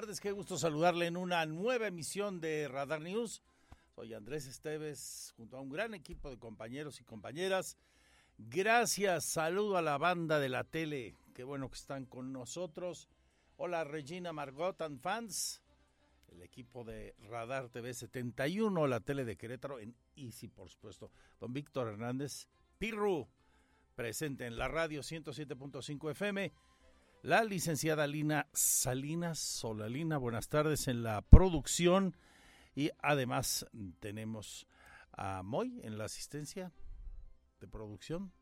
Tardes, qué gusto saludarle en una nueva emisión de Radar News. Soy Andrés Esteves, junto a un gran equipo de compañeros y compañeras. Gracias, saludo a la banda de la tele, qué bueno que están con nosotros. Hola Regina Margot and fans, el equipo de Radar TV 71, la tele de Querétaro en Easy, por supuesto. Don Víctor Hernández, Pirru, presente en la radio 107.5 FM. La licenciada Lina Salinas Solalina, buenas tardes en la producción. Y además tenemos a Moy en la asistencia de producción,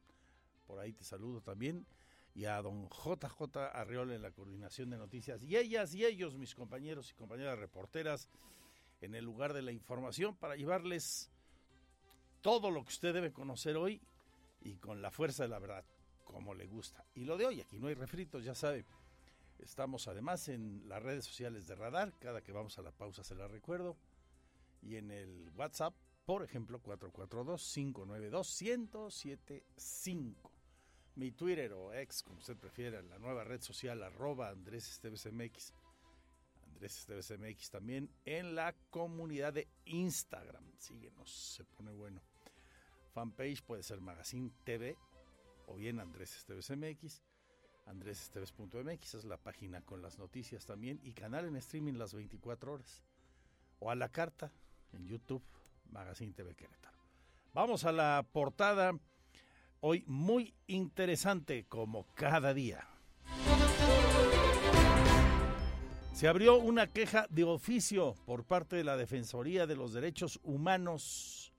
por ahí te saludo también, y a don JJ Arriola en la coordinación de noticias, y ellas y ellos, mis compañeros y compañeras reporteras, en el lugar de la información para llevarles todo lo que usted debe conocer hoy y con la fuerza de la verdad como le gusta. Y lo de hoy, aquí no hay refritos, ya sabe. Estamos además en las redes sociales de Radar, cada que vamos a la pausa se la recuerdo. Y en el WhatsApp, por ejemplo, 442-592-1075. Mi Twitter o ex, como usted prefiera, la nueva red social, arroba Andrés Esteves MX. Andrés Esteves MX también en la comunidad de Instagram. Síguenos, se pone bueno. Fanpage puede ser Magazine TV o bien Andrés Esteves MX, andresesteves.mx es la página con las noticias también y canal en streaming las 24 horas o a la carta en YouTube Magazine TV Querétaro. Vamos a la portada hoy muy interesante como cada día. Se abrió una queja de oficio por parte de la Defensoría de los Derechos Humanos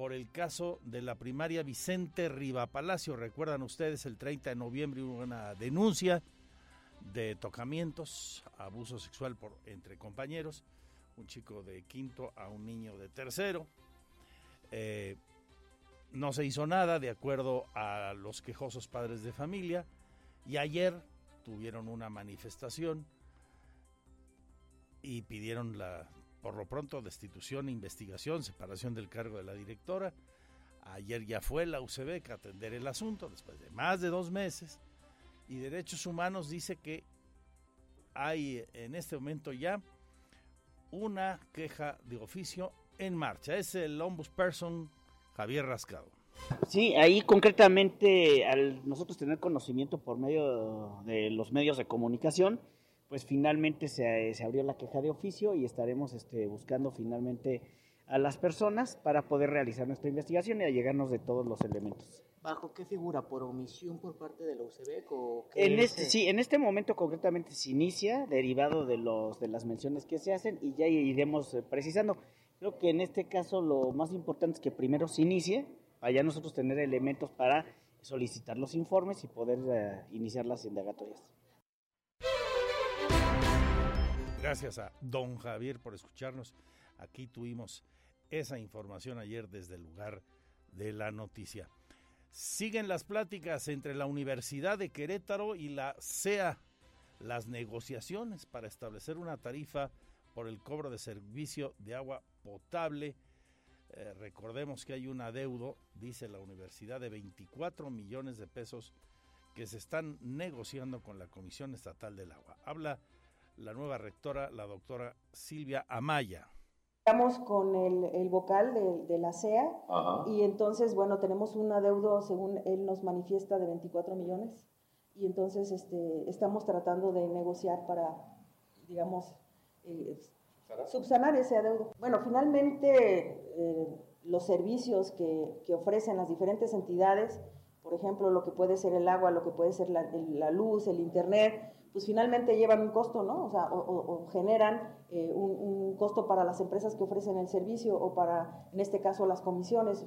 por el caso de la primaria Vicente Riva Palacio. Recuerdan ustedes, el 30 de noviembre hubo una denuncia de tocamientos, abuso sexual por, entre compañeros, un chico de quinto a un niño de tercero. Eh, no se hizo nada de acuerdo a los quejosos padres de familia y ayer tuvieron una manifestación y pidieron la por lo pronto, destitución, investigación, separación del cargo de la directora. Ayer ya fue la UCB a atender el asunto, después de más de dos meses. Y Derechos Humanos dice que hay en este momento ya una queja de oficio en marcha. Es el ombudsperson Javier Rascado. Sí, ahí concretamente, al nosotros tener conocimiento por medio de los medios de comunicación, pues finalmente se, se, abrió la queja de oficio y estaremos este, buscando finalmente a las personas para poder realizar nuestra investigación y allegarnos de todos los elementos. ¿Bajo qué figura? ¿Por omisión por parte de la UCB? O en este, sí, en este momento concretamente se inicia, derivado de, los, de las menciones que se hacen y ya iremos eh, precisando. Creo que en este caso lo más importante es que primero se inicie, allá nosotros tener elementos para solicitar los informes y poder uh, iniciar las indagatorias. Gracias a don Javier por escucharnos. Aquí tuvimos esa información ayer desde el lugar de la noticia. Siguen las pláticas entre la Universidad de Querétaro y la CEA, las negociaciones para establecer una tarifa por el cobro de servicio de agua potable. Eh, recordemos que hay un adeudo, dice la universidad, de 24 millones de pesos que se están negociando con la Comisión Estatal del Agua. Habla la nueva rectora, la doctora Silvia Amaya. Estamos con el, el vocal de, de, la CEA Ajá. y entonces, bueno, tenemos un adeudo, según él nos manifiesta, de 24 millones y entonces este, estamos tratando de negociar para, digamos, eh, subsanar ese adeudo. Bueno, finalmente eh, los servicios que, que ofrecen las diferentes entidades, por ejemplo, lo que puede ser el agua, lo que puede ser la, la luz, el internet, pues finalmente llevan un costo, ¿no? O sea, o, generan eh, un, costo para las empresas que ofrecen el servicio o para, en este caso, las comisiones.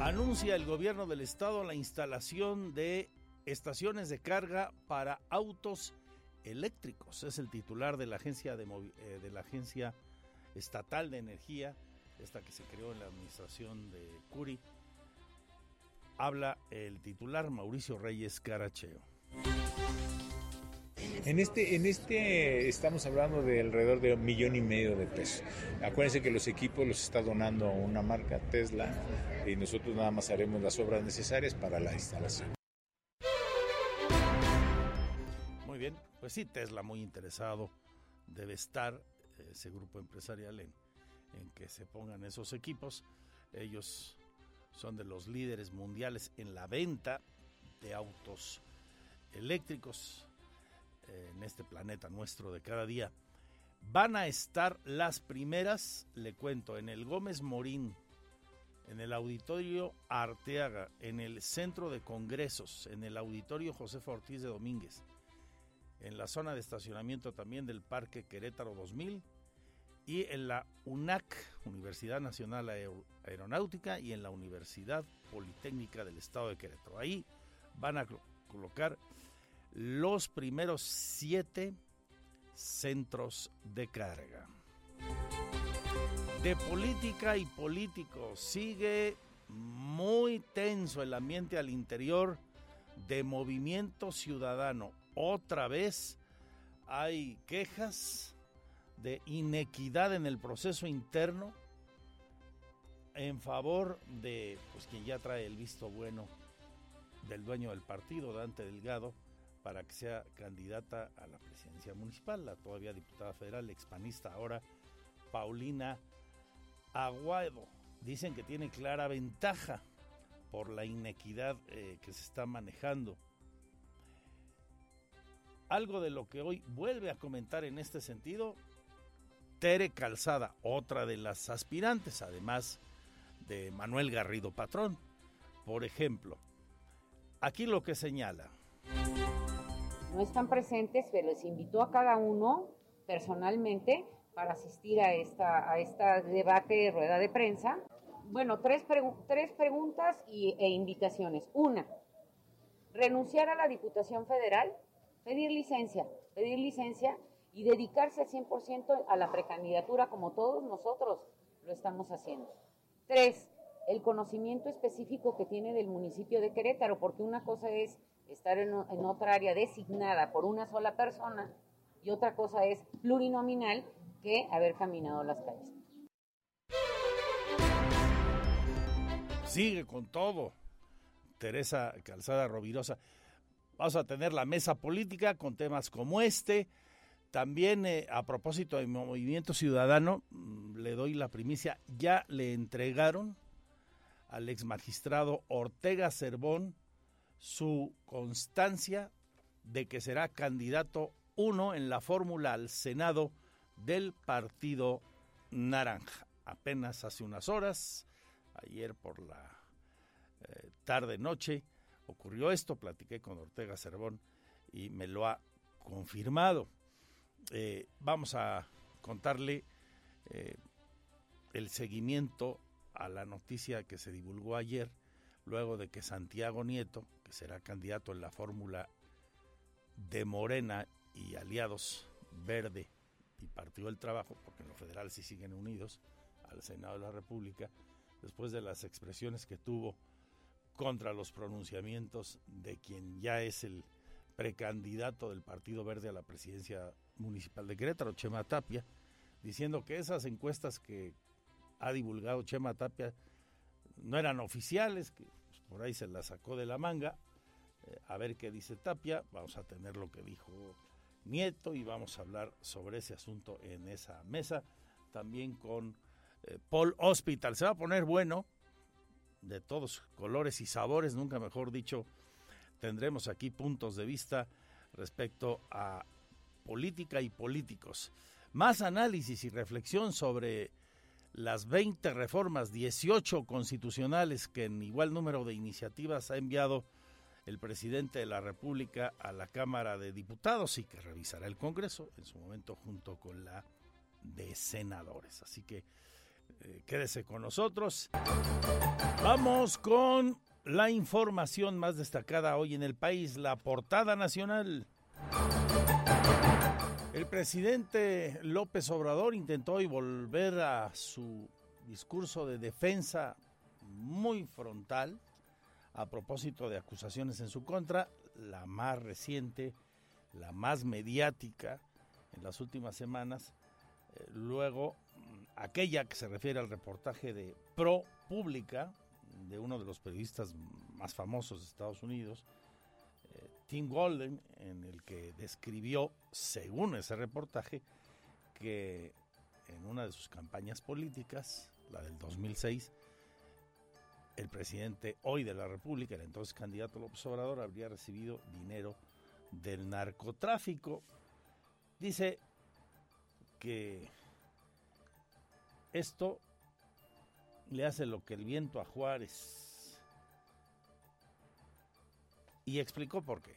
Anuncia el gobierno del estado la instalación de estaciones de carga para autos eléctricos. Es el titular de la agencia de, eh, de la agencia estatal de energía, esta que se creó en la administración de Curi habla el titular Mauricio Reyes Caracheo. En este, en este estamos hablando de alrededor de un millón y medio de pesos. Acuérdense que los equipos los está donando una marca Tesla y nosotros nada más haremos las obras necesarias para la instalación. Muy bien, pues sí, Tesla muy interesado debe estar eh, ese grupo empresarial en, en que se pongan esos equipos. Ellos son de los líderes mundiales en la venta de autos eléctricos eh, en este planeta nuestro de cada día. Van a estar las primeras, le cuento, en el Gómez Morín, en el Auditorio Arteaga, en el Centro de Congresos, en el Auditorio José Ortiz de Domínguez, en la zona de estacionamiento también del Parque Querétaro 2000 y en la UNAC, Universidad Nacional Aeronáutica, y en la Universidad Politécnica del Estado de Querétaro. Ahí van a colocar los primeros siete centros de carga. De política y políticos sigue muy tenso el ambiente al interior de Movimiento Ciudadano. Otra vez hay quejas de inequidad en el proceso interno en favor de pues quien ya trae el visto bueno del dueño del partido, Dante Delgado, para que sea candidata a la presidencia municipal, la todavía diputada federal, expanista ahora, Paulina Aguado. Dicen que tiene clara ventaja por la inequidad eh, que se está manejando. Algo de lo que hoy vuelve a comentar en este sentido Tere Calzada, otra de las aspirantes, además de Manuel Garrido Patrón. Por ejemplo, aquí lo que señala. No están presentes, pero les invitó a cada uno personalmente para asistir a esta, a esta debate, rueda de prensa. Bueno, tres, tres preguntas y, e invitaciones. Una, renunciar a la Diputación Federal, pedir licencia, pedir licencia y dedicarse 100% a la precandidatura como todos nosotros lo estamos haciendo. Tres, el conocimiento específico que tiene del municipio de Querétaro, porque una cosa es estar en, otra área designada por una sola persona y otra cosa es plurinominal que haber caminado las calles. Sigue con todo. Teresa Calzada Rovirosa. Vamos a tener la mesa política con temas como este. También eh, a propósito del movimiento ciudadano, mm, le doy la primicia, ya le entregaron al ex magistrado Ortega Cervón su constancia de que será candidato uno en la fórmula al Senado del Partido Naranja. Apenas hace unas horas, ayer por la eh, tarde-noche, ocurrió esto, platiqué con Ortega Cervón y me lo ha confirmado. Eh, vamos a contarle eh, el seguimiento a la noticia que se divulgó ayer, luego de que Santiago Nieto, que será candidato en la fórmula de Morena y aliados Verde y Partido del Trabajo, porque en lo federal sí siguen unidos al Senado de la República, después de las expresiones que tuvo contra los pronunciamientos de quien ya es el precandidato del Partido Verde a la presidencia municipal de Querétaro, Chema Tapia, diciendo que esas encuestas que ha divulgado Chema Tapia no eran oficiales, que por ahí se las sacó de la manga. Eh, a ver qué dice Tapia, vamos a tener lo que dijo Nieto y vamos a hablar sobre ese asunto en esa mesa, también con eh, Paul Hospital. Se va a poner bueno, de todos colores y sabores, nunca mejor dicho, tendremos aquí puntos de vista respecto a política y políticos. Más análisis y reflexión sobre las 20 reformas, 18 constitucionales que en igual número de iniciativas ha enviado el presidente de la República a la Cámara de Diputados y que revisará el Congreso en su momento junto con la de senadores. Así que eh, quédese con nosotros. Vamos con la información más destacada hoy en el país, la portada nacional. El presidente López Obrador intentó hoy volver a su discurso de defensa muy frontal a propósito de acusaciones en su contra, la más reciente, la más mediática en las últimas semanas, eh, luego mm, aquella que se refiere al reportaje de Pro Pública, de uno de los periodistas más famosos de Estados Unidos, Tim Golden, en el que describió, según ese reportaje, que en una de sus campañas políticas, la del 2006, el presidente hoy de la República, el entonces candidato López Obrador, habría recibido dinero del narcotráfico. Dice que esto le hace lo que el viento a Juárez. Y explicó por qué.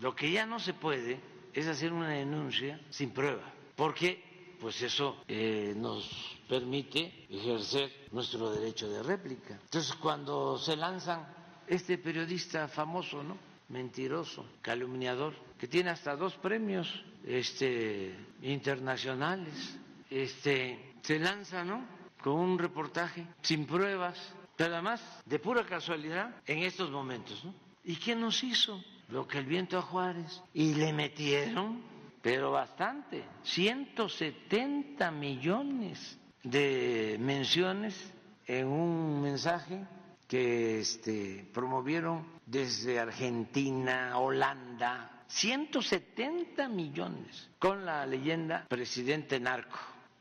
Lo que ya no se puede es hacer una denuncia sin prueba, porque pues eso eh, nos permite ejercer nuestro derecho de réplica. Entonces, cuando se lanzan este periodista famoso, ¿no? Mentiroso, calumniador, que tiene hasta dos premios este, internacionales, este, se lanza, ¿no? Con un reportaje sin pruebas, pero además de pura casualidad en estos momentos. ¿Y qué nos hizo? Lo que el viento a Juárez. Y le metieron, pero bastante, 170 millones de menciones en un mensaje que este, promovieron desde Argentina, Holanda, 170 millones con la leyenda presidente narco,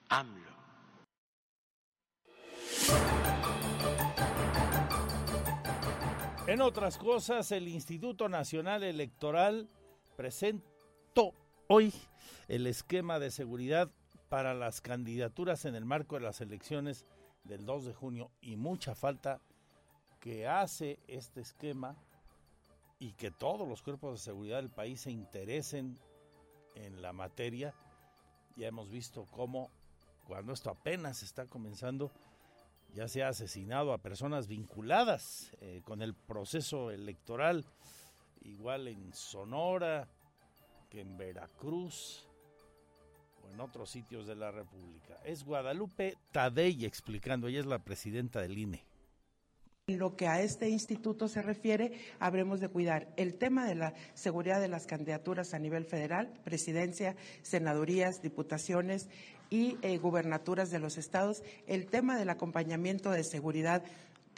AMLO. En otras cosas, el Instituto Nacional Electoral presentó hoy el esquema de seguridad para las candidaturas en el marco de las elecciones del 2 de junio y mucha falta que hace este esquema y que todos los cuerpos de seguridad del país se interesen en la materia. Ya hemos visto cómo cuando esto apenas está comenzando, ya se ha asesinado a personas vinculadas eh, con el proceso electoral, igual en Sonora que en Veracruz, en otros sitios de la República. Es Guadalupe Tadei explicando, ella es la presidenta del INE. En lo que a este instituto se refiere, habremos de cuidar el tema de la seguridad de las candidaturas a nivel federal, presidencia, senadurías, diputaciones y eh, gubernaturas de los estados, el tema del acompañamiento de seguridad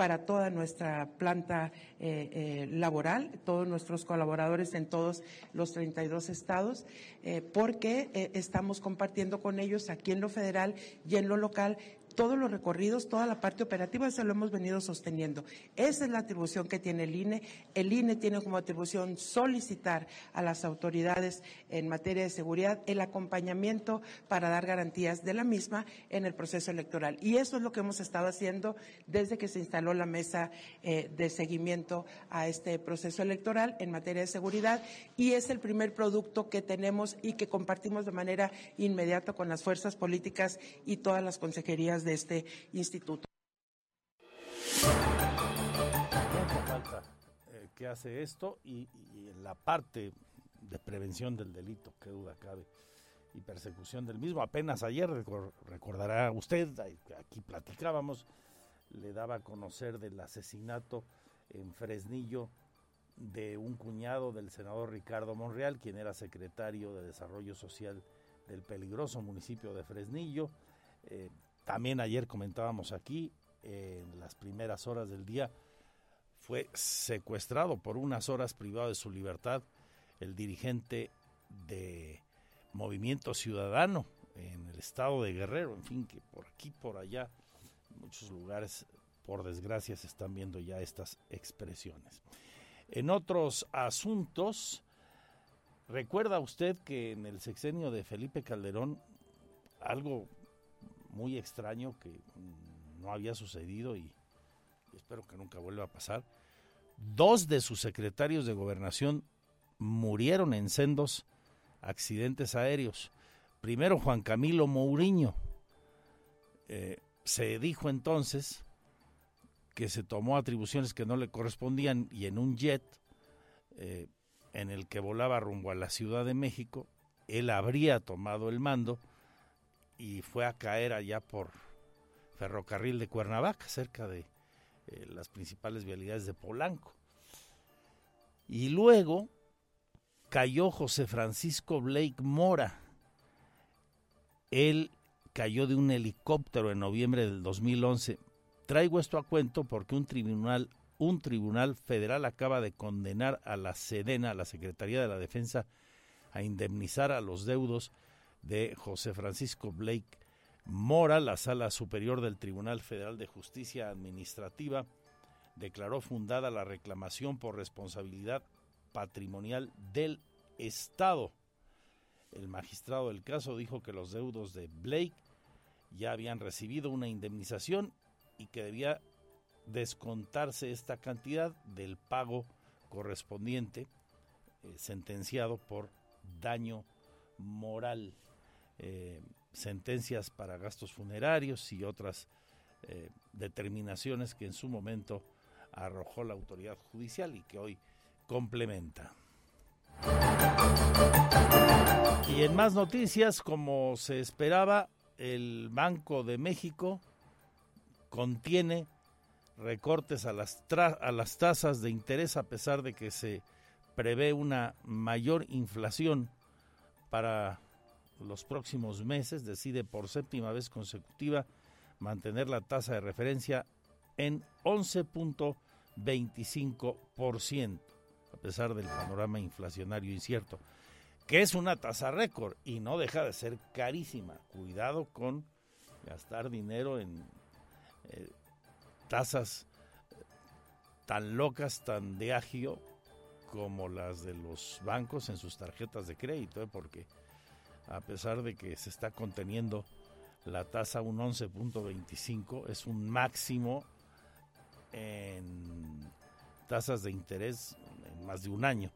para toda nuestra planta eh, eh, laboral, todos nuestros colaboradores en todos los 32 estados, eh, porque estamos compartiendo con ellos aquí en lo federal y en lo local todos los recorridos, toda la parte operativa, eso lo hemos venido sosteniendo. Esa es la atribución que tiene el INE. El INE tiene como atribución solicitar a las autoridades en materia de seguridad el acompañamiento para dar garantías de la misma en el proceso electoral. Y eso es lo que hemos estado haciendo desde que se instaló la mesa eh, de seguimiento a este proceso electoral en materia de seguridad y es el primer producto que tenemos y que compartimos de manera inmediata con las fuerzas políticas y todas las consejerías de este instituto. falta eh, que hace esto y, la parte de prevención del delito, que duda cabe, y persecución del mismo. Apenas ayer, recordará usted, aquí platicábamos, le daba a conocer del asesinato en Fresnillo de un cuñado del senador Ricardo Monreal, quien era secretario de Desarrollo Social del peligroso municipio de Fresnillo. Eh, también ayer comentábamos aquí, en las primeras horas del día, fue secuestrado por unas horas privado de su libertad el dirigente de Movimiento Ciudadano en el estado de Guerrero, en fin, que por aquí, por allá, en muchos lugares, por desgracia, se están viendo ya estas expresiones. En otros asuntos, recuerda usted que en el sexenio de Felipe Calderón algo muy extraño que no había sucedido y, espero que nunca vuelva a pasar. Dos de sus secretarios de gobernación murieron en sendos accidentes aéreos. Primero Juan Camilo Mourinho. Eh, se dijo entonces que se tomó atribuciones que no le correspondían y en un jet eh, en el que volaba rumbo a la Ciudad de México, él habría tomado el mando y fue a caer allá por ferrocarril de Cuernavaca, cerca de eh, las principales vialidades de Polanco. Y luego cayó José Francisco Blake Mora. Él cayó de un helicóptero en noviembre del 2011. Traigo esto a cuento porque un tribunal, un tribunal federal acaba de condenar a la Sedena, a la Secretaría de la Defensa, a indemnizar a los deudos de José Francisco Blake Mora, la Sala Superior del Tribunal Federal de Justicia Administrativa, declaró fundada la reclamación por responsabilidad patrimonial del Estado. El magistrado del caso dijo que los deudos de Blake ya habían recibido una indemnización y que debía descontarse esta cantidad del pago correspondiente eh, sentenciado por daño moral. Eh, sentencias para gastos funerarios y otras eh, determinaciones que en su momento arrojó la autoridad judicial y que hoy complementa. Y en más noticias, como se esperaba, el Banco de México contiene recortes a las, a las tasas de interés a pesar de que se prevé una mayor inflación para los próximos meses, decide por séptima vez consecutiva mantener la tasa de referencia en 11.25%, a pesar del panorama inflacionario incierto, que es una tasa récord y no deja de ser carísima. Cuidado con gastar dinero en eh, tasas tan locas, tan de agio como las de los bancos en sus tarjetas de crédito, ¿eh? porque a pesar de que se está conteniendo la tasa un 11.25, es un máximo en tasas de interés en más de un año.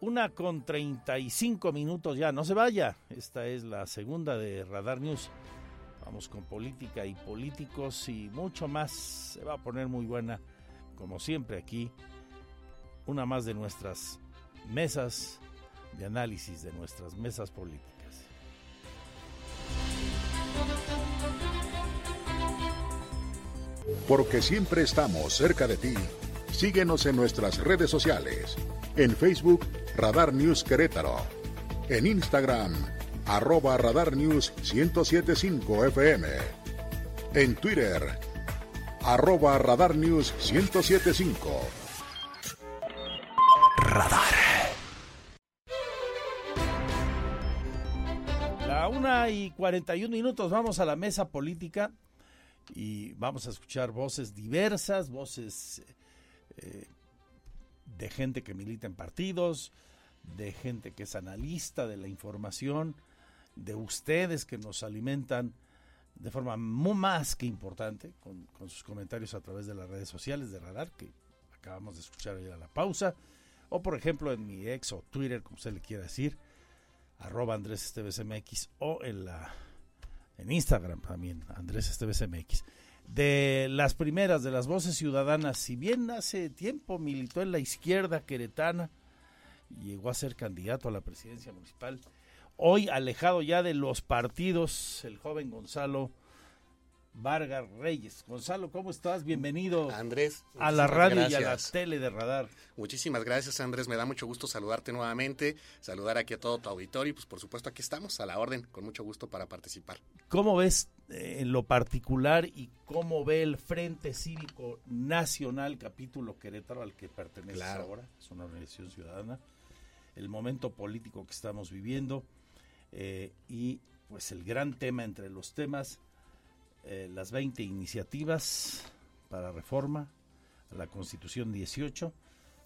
Una con 35 minutos ya, no se vaya. Esta es la segunda de Radar News. Vamos con política y políticos y mucho más. Se va a poner muy buena, como siempre aquí. Una más de nuestras mesas de análisis, de nuestras mesas políticas. Porque siempre estamos cerca de ti. Síguenos en nuestras redes sociales. En Facebook, Radar News Querétaro. En Instagram, arroba Radar News 1075 FM. En Twitter, arroba Radar News 1075. Radar. La una y 41 minutos, vamos a la mesa política y vamos a escuchar voces diversas, voces eh, de gente que milita en partidos, de gente que es analista de la información, de ustedes que nos alimentan de forma muy más que importante con, sus comentarios a través de las redes sociales de Radar, que acabamos de escuchar a la pausa, o por ejemplo en mi ex o Twitter, como usted le quiera decir, arroba Andrés o en la en Instagram también, Andrés Esteves MX. De las primeras, de las voces ciudadanas, si bien hace tiempo militó en la izquierda queretana, llegó a ser candidato a la presidencia municipal, hoy alejado ya de los partidos, el joven Gonzalo Vargas Reyes. Gonzalo, ¿cómo estás? Bienvenido Andrés, a la radio y a la tele de Radar. Muchísimas gracias, Andrés. Me da mucho gusto saludarte nuevamente, saludar aquí a todo tu auditorio y pues por supuesto aquí estamos a la orden, con mucho gusto para participar. ¿Cómo ves eh, en lo particular y cómo ve el Frente Cívico Nacional capítulo Querétaro al que pertenece ahora? Es una organización ciudadana. El momento político que estamos viviendo eh, y pues el gran tema entre los temas eh, las 20 iniciativas para reforma a la Constitución 18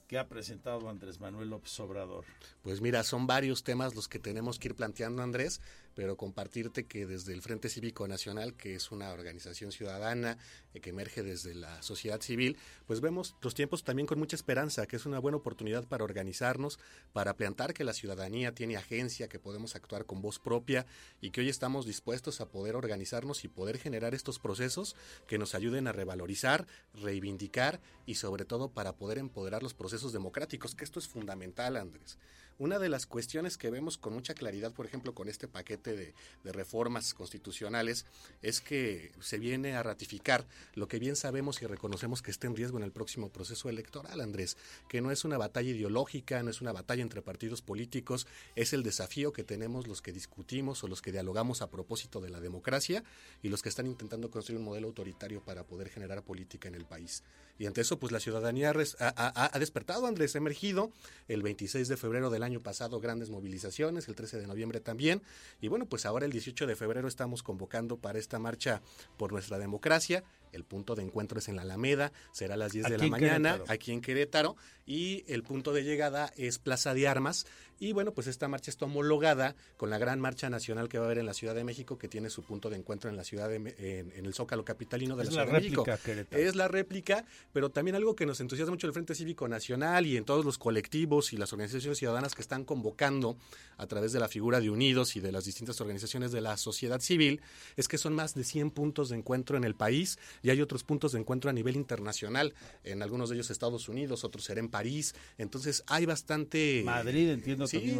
que ha presentado Andrés Manuel López Obrador. Pues mira, son varios temas los que tenemos que ir planteando, Andrés, pero compartirte que desde el Frente Cívico Nacional, que es una organización ciudadana eh, que emerge desde la sociedad civil, pues vemos los tiempos también con mucha esperanza, que es una buena oportunidad para organizarnos, para plantar que la ciudadanía tiene agencia, que podemos actuar con voz propia y que hoy estamos dispuestos a poder organizarnos y poder generar estos procesos que nos ayuden a revalorizar, reivindicar y sobre todo para poder empoderar los procesos democráticos, que esto es fundamental, Andrés. Una de las cuestiones que vemos con mucha claridad, por ejemplo, con este paquete de, reformas constitucionales, es que se viene a ratificar lo que bien sabemos y reconocemos que está en riesgo en el próximo proceso electoral, Andrés, que no es una batalla ideológica, no es una batalla entre partidos políticos, es el desafío que tenemos los que discutimos o los que dialogamos a propósito de la democracia y los que están intentando construir un modelo autoritario para poder generar política en el país. Y ante eso, pues la ciudadanía ha, ha despertado, Andrés, ha emergido el 26 de febrero del año pasado grandes movilizaciones, el 13 de noviembre también. Y bueno, pues ahora el 18 de febrero estamos convocando para esta marcha por nuestra democracia. El punto de encuentro es en la Alameda, será a las 10 de la mañana, aquí en Querétaro, y el punto de llegada es Plaza de Armas. Y bueno, pues esta marcha está homologada con la gran marcha nacional que va a haber en la Ciudad de México, que tiene su punto de encuentro en la ciudad de, en, el Zócalo Capitalino de la Ciudad de México. Es la réplica, pero también algo que nos entusiasma mucho el Frente Cívico Nacional y en todos los colectivos y las organizaciones ciudadanas que están convocando a través de la figura de Unidos y de las distintas organizaciones de la sociedad civil, es que son más de 100 puntos de encuentro en el país y hay otros puntos de encuentro a nivel internacional, en algunos de ellos Estados Unidos, otros será en París, entonces hay bastante... Madrid, entiendo, sí,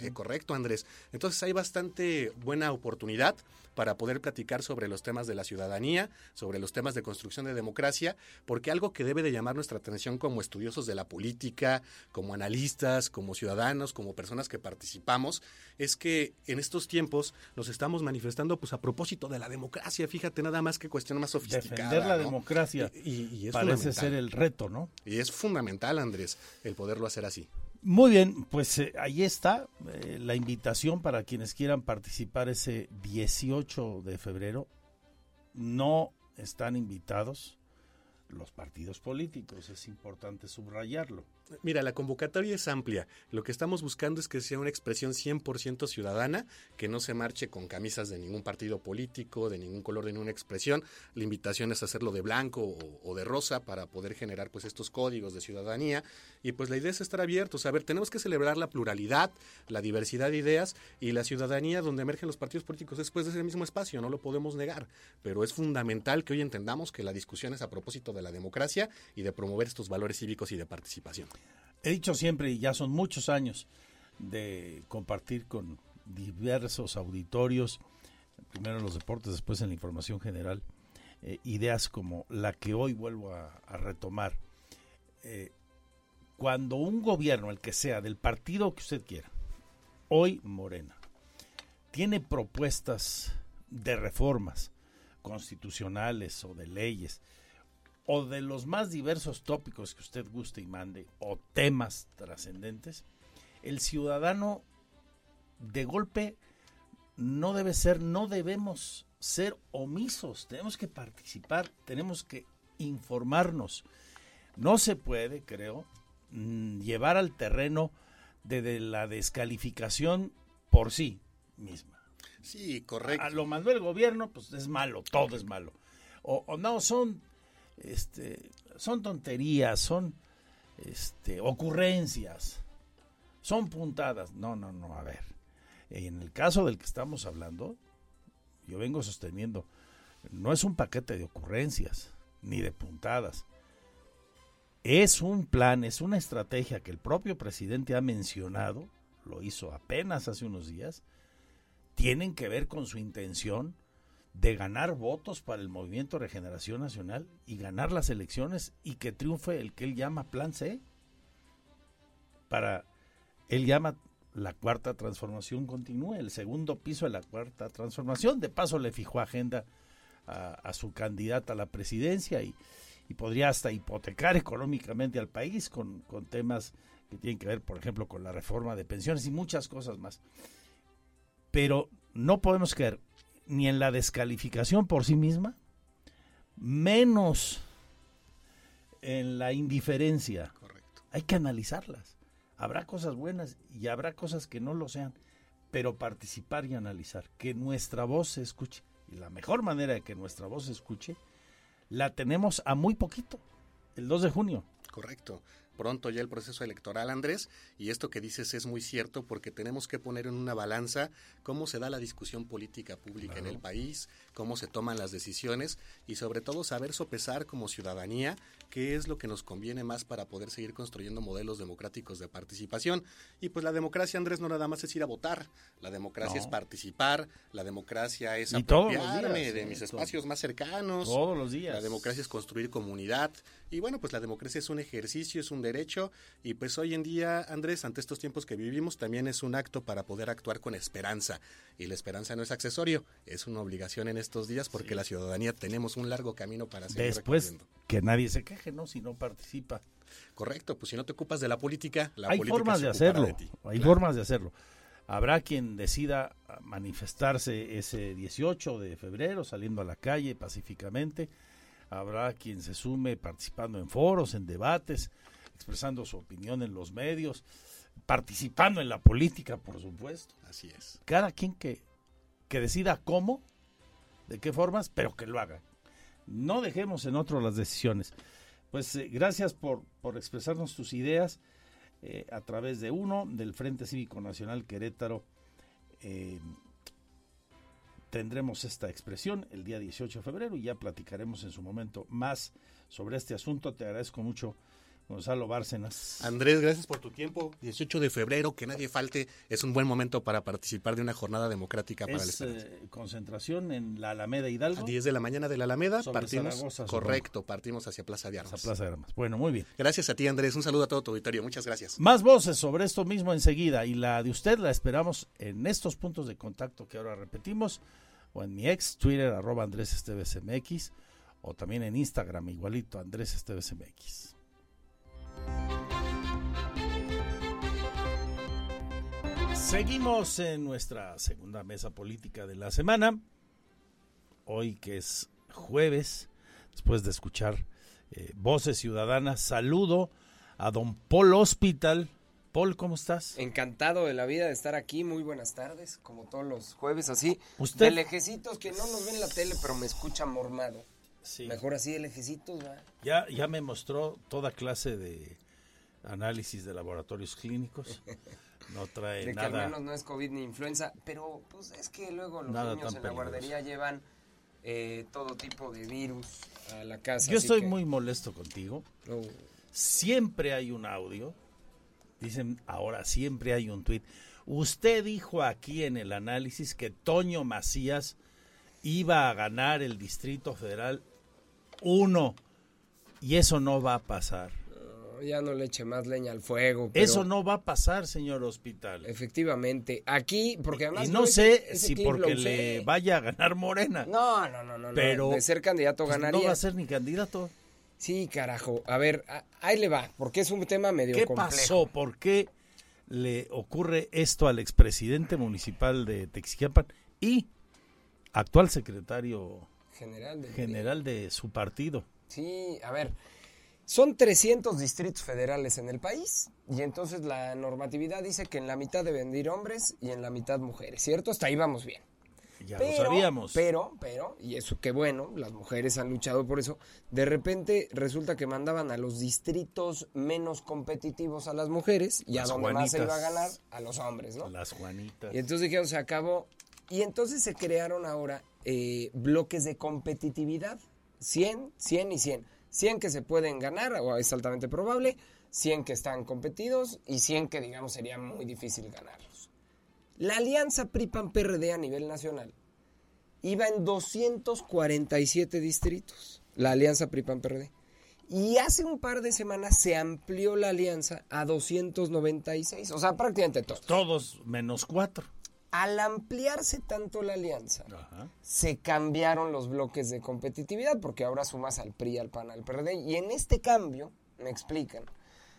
eh, correcto, Andrés. Entonces hay bastante buena oportunidad para poder platicar sobre los temas de la ciudadanía, sobre los temas de construcción de democracia, porque algo que debe de llamar nuestra atención como estudiosos de la política, como analistas, como ciudadanos, como personas que participamos, es que en estos tiempos nos estamos manifestando pues a propósito de la democracia, fíjate nada más que cuestión más sofisticada. Defender la democracia y, parece ser el reto, ¿no? Y es fundamental, Andrés, el poderlo hacer así. Muy bien, pues eh, ahí está eh, la invitación para quienes quieran participar ese 18 de febrero. No están invitados los partidos políticos, es importante subrayarlo. Mira, la convocatoria es amplia. Lo que estamos buscando es que sea una expresión 100% ciudadana, que no se marche con camisas de ningún partido político, de ningún color, de ninguna expresión. La invitación es hacerlo de blanco o, de rosa para poder generar pues estos códigos de ciudadanía. Y pues la idea es estar abiertos. A ver, tenemos que celebrar la pluralidad, la diversidad de ideas y la ciudadanía donde emergen los partidos políticos después de ese mismo espacio. No lo podemos negar. Pero es fundamental que hoy entendamos que la discusión es a propósito de la democracia y de promover estos valores cívicos y de participación. He dicho siempre, y ya son muchos años, de compartir con diversos auditorios, primero en los deportes, después en la información general, eh, ideas como la que hoy vuelvo a, retomar. Eh, cuando un gobierno, el que sea, del partido que usted quiera, hoy Morena, tiene propuestas de reformas constitucionales o de leyes, o de los más diversos tópicos que usted guste y mande, o temas trascendentes, el ciudadano de golpe no debe ser, no debemos ser omisos, tenemos que participar, tenemos que informarnos. No se puede, creo, mm, llevar al terreno de, la descalificación por sí misma. Sí, correcto. A, lo mandó el gobierno, pues es malo, todo es malo. O, o no, son este, son tonterías, son este, ocurrencias, son puntadas. No, no, no, a ver. En el caso del que estamos hablando, yo vengo sosteniendo, no es un paquete de ocurrencias ni de puntadas. Es un plan, es una estrategia que el propio presidente ha mencionado, lo hizo apenas hace unos días, tienen que ver con su intención de ganar votos para el movimiento Regeneración Nacional y ganar las elecciones y que triunfe el que él llama Plan C. Para, él llama la cuarta transformación continúe, el segundo piso de la cuarta transformación. De paso le fijó agenda a, su candidata a la presidencia y, podría hasta hipotecar económicamente al país con, con temas que tienen que ver, por ejemplo, con la reforma de pensiones y muchas cosas más. Pero no podemos caer ni en la descalificación por sí misma, menos en la indiferencia. Correcto. Hay que analizarlas. Habrá cosas buenas y habrá cosas que no lo sean. pero participar y analizar, que nuestra voz se escuche. Y la mejor manera de que nuestra voz se escuche, la tenemos a muy poquito, el 2 de junio. Correcto pronto ya el proceso electoral, Andrés, y esto que dices es muy cierto porque tenemos que poner en una balanza cómo se da la discusión política pública en el país, cómo se toman las decisiones y sobre todo saber sopesar como ciudadanía qué es lo que nos conviene más para poder seguir construyendo modelos democráticos de participación. Y pues la democracia, Andrés, no nada más es ir a votar, la democracia es participar, la democracia es apropiarme de mis espacios más cercanos. Todos los días. La democracia es construir comunidad. Y bueno, pues la democracia es un ejercicio, es un derecho. Y pues hoy en día, Andrés, ante estos tiempos que vivimos, también es un acto para poder actuar con esperanza. Y la esperanza no es accesorio, es una obligación en estos días porque la ciudadanía tenemos un largo camino para seguir Después, que nadie se queje ¿no? Si no participa. Correcto, pues si no te ocupas de la política, la hay política formas de hacerlo. hay formas de hacerlo. Habrá quien decida manifestarse ese 18 de febrero saliendo a la calle pacíficamente. Habrá quien se sume participando en foros, en debates, expresando su opinión en los medios, participando en la política, por supuesto. Así es. Cada quien que, que decida cómo, de qué formas, pero que lo haga. No dejemos en otro las decisiones. Pues eh, gracias por, por, expresarnos tus ideas eh, a través de uno, del Frente Cívico Nacional Querétaro. Eh, tendremos esta expresión el día 18 de febrero y ya platicaremos en su momento más sobre este asunto. Te agradezco mucho Gonzalo Bárcenas. Andrés, gracias por tu tiempo. 18 de febrero, que nadie falte, es un buen momento para participar de una jornada democrática para el eh, concentración en la Alameda Hidalgo. A 10 de la mañana de la Alameda, partimos. correcto, partimos hacia Plaza de Armas. Plaza de Armas. Bueno, muy bien. Gracias a ti, Andrés. Un saludo a todo tu auditorio. Muchas gracias. Más voces sobre esto mismo enseguida y la de usted la esperamos en estos puntos de contacto que ahora repetimos o en mi ex Twitter arroba Andrés Esteves MX o también en Instagram igualito Andrés Esteves MX. Seguimos en nuestra segunda mesa política de la semana. Hoy que es jueves, después de escuchar eh, voces ciudadanas, saludo a don Paul Hospital. Paul, ¿cómo estás? Encantado de la vida de estar aquí. Muy buenas tardes, como todos los jueves, así. ¿Usted? De lejecitos que no nos ven en la tele, pero me escuchan mormado. Sí. Mejor así de lejecitos, Ya, ya me mostró toda clase de análisis de laboratorios clínicos. No trae de nada. Que al menos no es COVID ni influenza, pero pues es que luego los niños en la guardería llevan eh, todo tipo de virus a la casa. Yo estoy muy molesto contigo. Siempre hay un audio. Dicen ahora, siempre hay un tweet. Usted dijo aquí en el análisis que Toño Macías iba a ganar el Distrito Federal 1 y eso no va a pasar ya no le eche más leña al fuego. Eso no va a pasar, señor Hospital. Efectivamente. Aquí, porque además... Y no sé si porque le vaya a ganar Morena. No, no, no, no. Pero de ser candidato pues, ganaría. No va a ser ni candidato. Sí, carajo. A ver, ahí le va, porque es un tema medio ¿Qué pasó? ¿Por qué le ocurre esto al expresidente municipal de Texiquiapan y actual secretario general general de su partido? Sí, a ver, son 300 distritos federales en el país y entonces la normatividad dice que en la mitad deben ir hombres y en la mitad mujeres, ¿cierto? Hasta ahí vamos bien. Ya lo sabíamos. Pero, pero, y eso qué bueno, las mujeres han luchado por eso. De repente resulta que mandaban a los distritos menos competitivos a las mujeres y a donde más se iba a ganar a los hombres, ¿no? Las Juanitas. Y entonces dijeron, se acabó. Y entonces se crearon ahora eh, bloques de competitividad: 100, 100 y 100 100 que se pueden ganar, o es altamente probable, 100 que están competidos y 100 que, digamos, sería muy difícil ganarlos. La alianza PRI-PAN-PRD a nivel nacional iba en 247 distritos, la alianza PRI-PAN-PRD. Y hace un par de semanas se amplió la alianza a 296, o sea, prácticamente todos. Todos menos cuatro. Al ampliarse tanto la alianza, se cambiaron los bloques de competitividad, porque ahora sumas al PRI, al PAN, al PRD. Y en este cambio, me explican,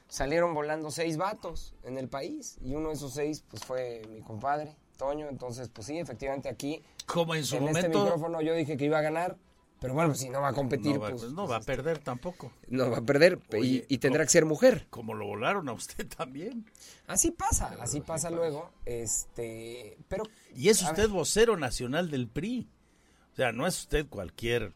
salieron volando seis vatos en el país. Y uno de esos seis, pues fue mi compadre, Toño. Entonces, pues sí, efectivamente aquí. Como en su en momento. este micrófono yo dije que iba a ganar. Pero bueno, si no va a competir, no va, pues, no va a perder tampoco. No va a perder y- Oye, y, tendrá que ser mujer. Como lo volaron a usted también. Así pasa, así pasa luego. Este, pero Y es usted vocero nacional del PRI. O sea, no es usted cualquier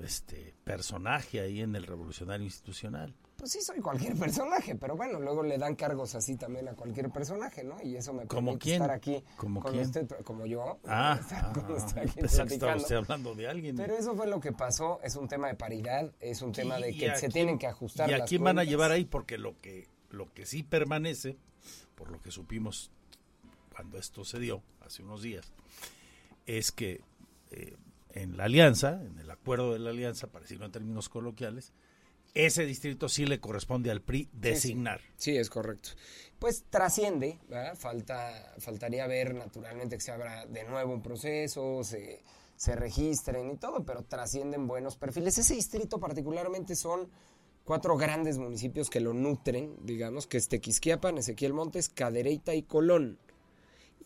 este personaje ahí en el revolucionario institucional. Pues sí, soy cualquier personaje, pero bueno, luego le dan cargos así también a cualquier personaje, ¿no? Y eso me ¿Como permite quién? estar aquí ¿Como con quién? usted, como yo. Ah, estar ah, usted aquí platicando. hablando de alguien. Pero eso fue lo que pasó, es un tema de paridad, es un tema de ¿Y que se quién- tienen que ajustar ¿Y a las quién van a llevar ahí? Porque lo que, lo que sí permanece, por lo que supimos cuando esto se dio hace unos días, es que eh, en la alianza, en el acuerdo de la alianza, para decirlo en términos coloquiales, ese distrito sí le corresponde al PRI designar. Sí, es correcto. Pues trasciende, ¿verdad? Falta, faltaría ver naturalmente que se abra de nuevo un proceso, se, se registren y todo, pero trascienden buenos perfiles. Ese distrito particularmente son cuatro grandes municipios que lo nutren, digamos, que es Tequisquiapan, Ezequiel Montes, Cadereyta y Colón.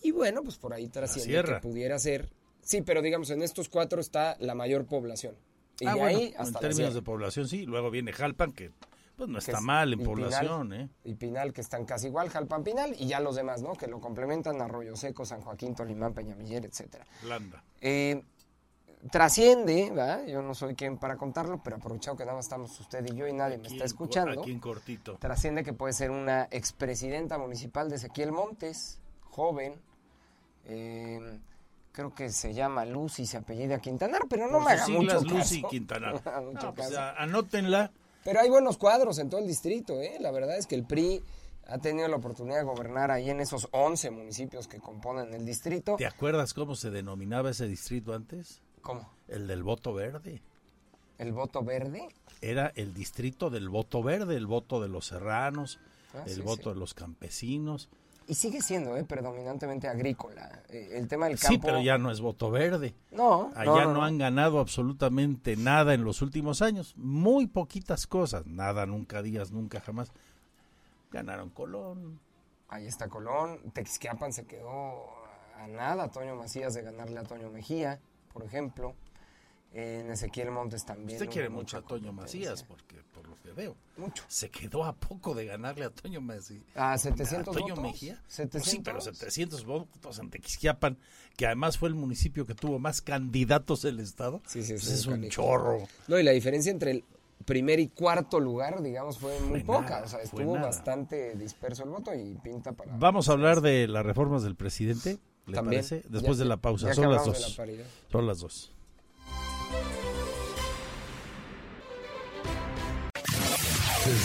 Y bueno, pues por ahí trasciende que pudiera ser. Sí, pero digamos, en estos cuatro está la mayor población. Y Ah, de bueno, ahí en hasta términos de población sí, luego viene Jalpan, que pues no está es- mal en población, Pinal, ¿eh? Y Pinal, que están casi igual, Jalpan Pinal, y ya los demás, ¿no? Que lo complementan, Arroyo Seco, San Joaquín, Tolimán, Peñamiller, etcétera. Landa. Eh, trasciende, ¿verdad? Yo no soy quien para contarlo, pero aprovechado que nada más estamos usted y yo y nadie me está escuchando. Aquí en cortito. Trasciende que puede ser una expresidenta municipal de Ezequiel Montes, joven. eh, creo que se llama Lucy, se apellida Quintanar, pero no Por me haga mucho Lucy caso. Quintanar. No mucho No, pues, caso. anótenla. Pero hay buenos cuadros en todo el distrito, ¿eh? La verdad es que el PRI ha tenido la oportunidad de gobernar ahí en esos 11 municipios que componen el distrito. ¿Te acuerdas cómo se denominaba ese distrito antes? ¿Cómo? El del voto verde. ¿El voto verde? Era el distrito del voto verde, el voto de los serranos, Ah, el sí, voto sí. de los campesinos. Y sigue siendo, ¿eh? Predominantemente agrícola. Eh, El tema del Sí, campo... pero ya no es voto verde. No, Allá no, no, no, no. han ganado absolutamente nada en los últimos años. Muy poquitas cosas. Nada, nunca, días, nunca, jamás. Ganaron Colón. Ahí está Colón. Texquiapan se quedó a nada. Toño Macías de ganarle a Toño Mejía, por ejemplo. En Ezequiel Montes también. Usted quiere mucho a Toño. Macías, porque por lo que veo. Mucho. Se quedó a poco de ganarle a Toño Macías. ¿A 700 Toño votos? Mejía? Pues sí, 700. pero 700 votos en Tequisquiapan, que además fue el municipio que tuvo más candidatos del estado. Sí, sí, pues sí, es un canijo. chorro. No, y la diferencia entre el primer y cuarto lugar, digamos, fue muy Fue poca. nada, o sea, estuvo bastante disperso el voto y pinta para... Vamos a hablar de las reformas del presidente, ¿le También. parece? Después Ya- de la pausa. Son las dos. la. Son las dos.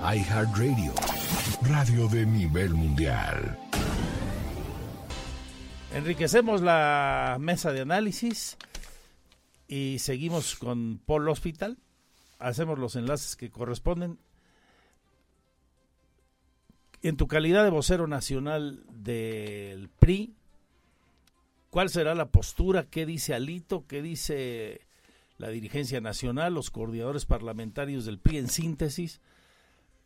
iHeartRadio, radio de nivel mundial. Enriquecemos la mesa de análisis y seguimos con Paul Hospital. Hacemos los enlaces que corresponden. En tu calidad de vocero nacional del PRI, ¿cuál será la postura? ¿Qué dice Alito? ¿Qué dice la dirigencia nacional, los coordinadores parlamentarios del PRI en síntesis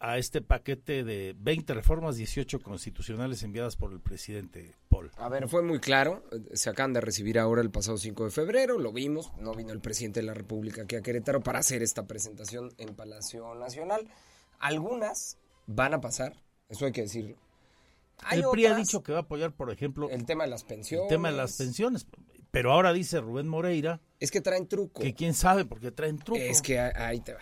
a este paquete de 20 reformas, 18 constitucionales enviadas por el presidente Paul? A ver, fue muy claro. Se acaban de recibir ahora el pasado 5 de febrero, lo vimos. No vino el presidente de la República aquí a Querétaro para hacer esta presentación en Palacio Nacional. Algunas van a pasar, eso hay que decirlo. Hay el PRI ha dicho que va a apoyar, por ejemplo, el tema de las pensiones. el tema de las pensiones. Pero ahora dice Rubén Moreira Es que traen truco. que quién sabe porque traen truco. Es que ahí te va.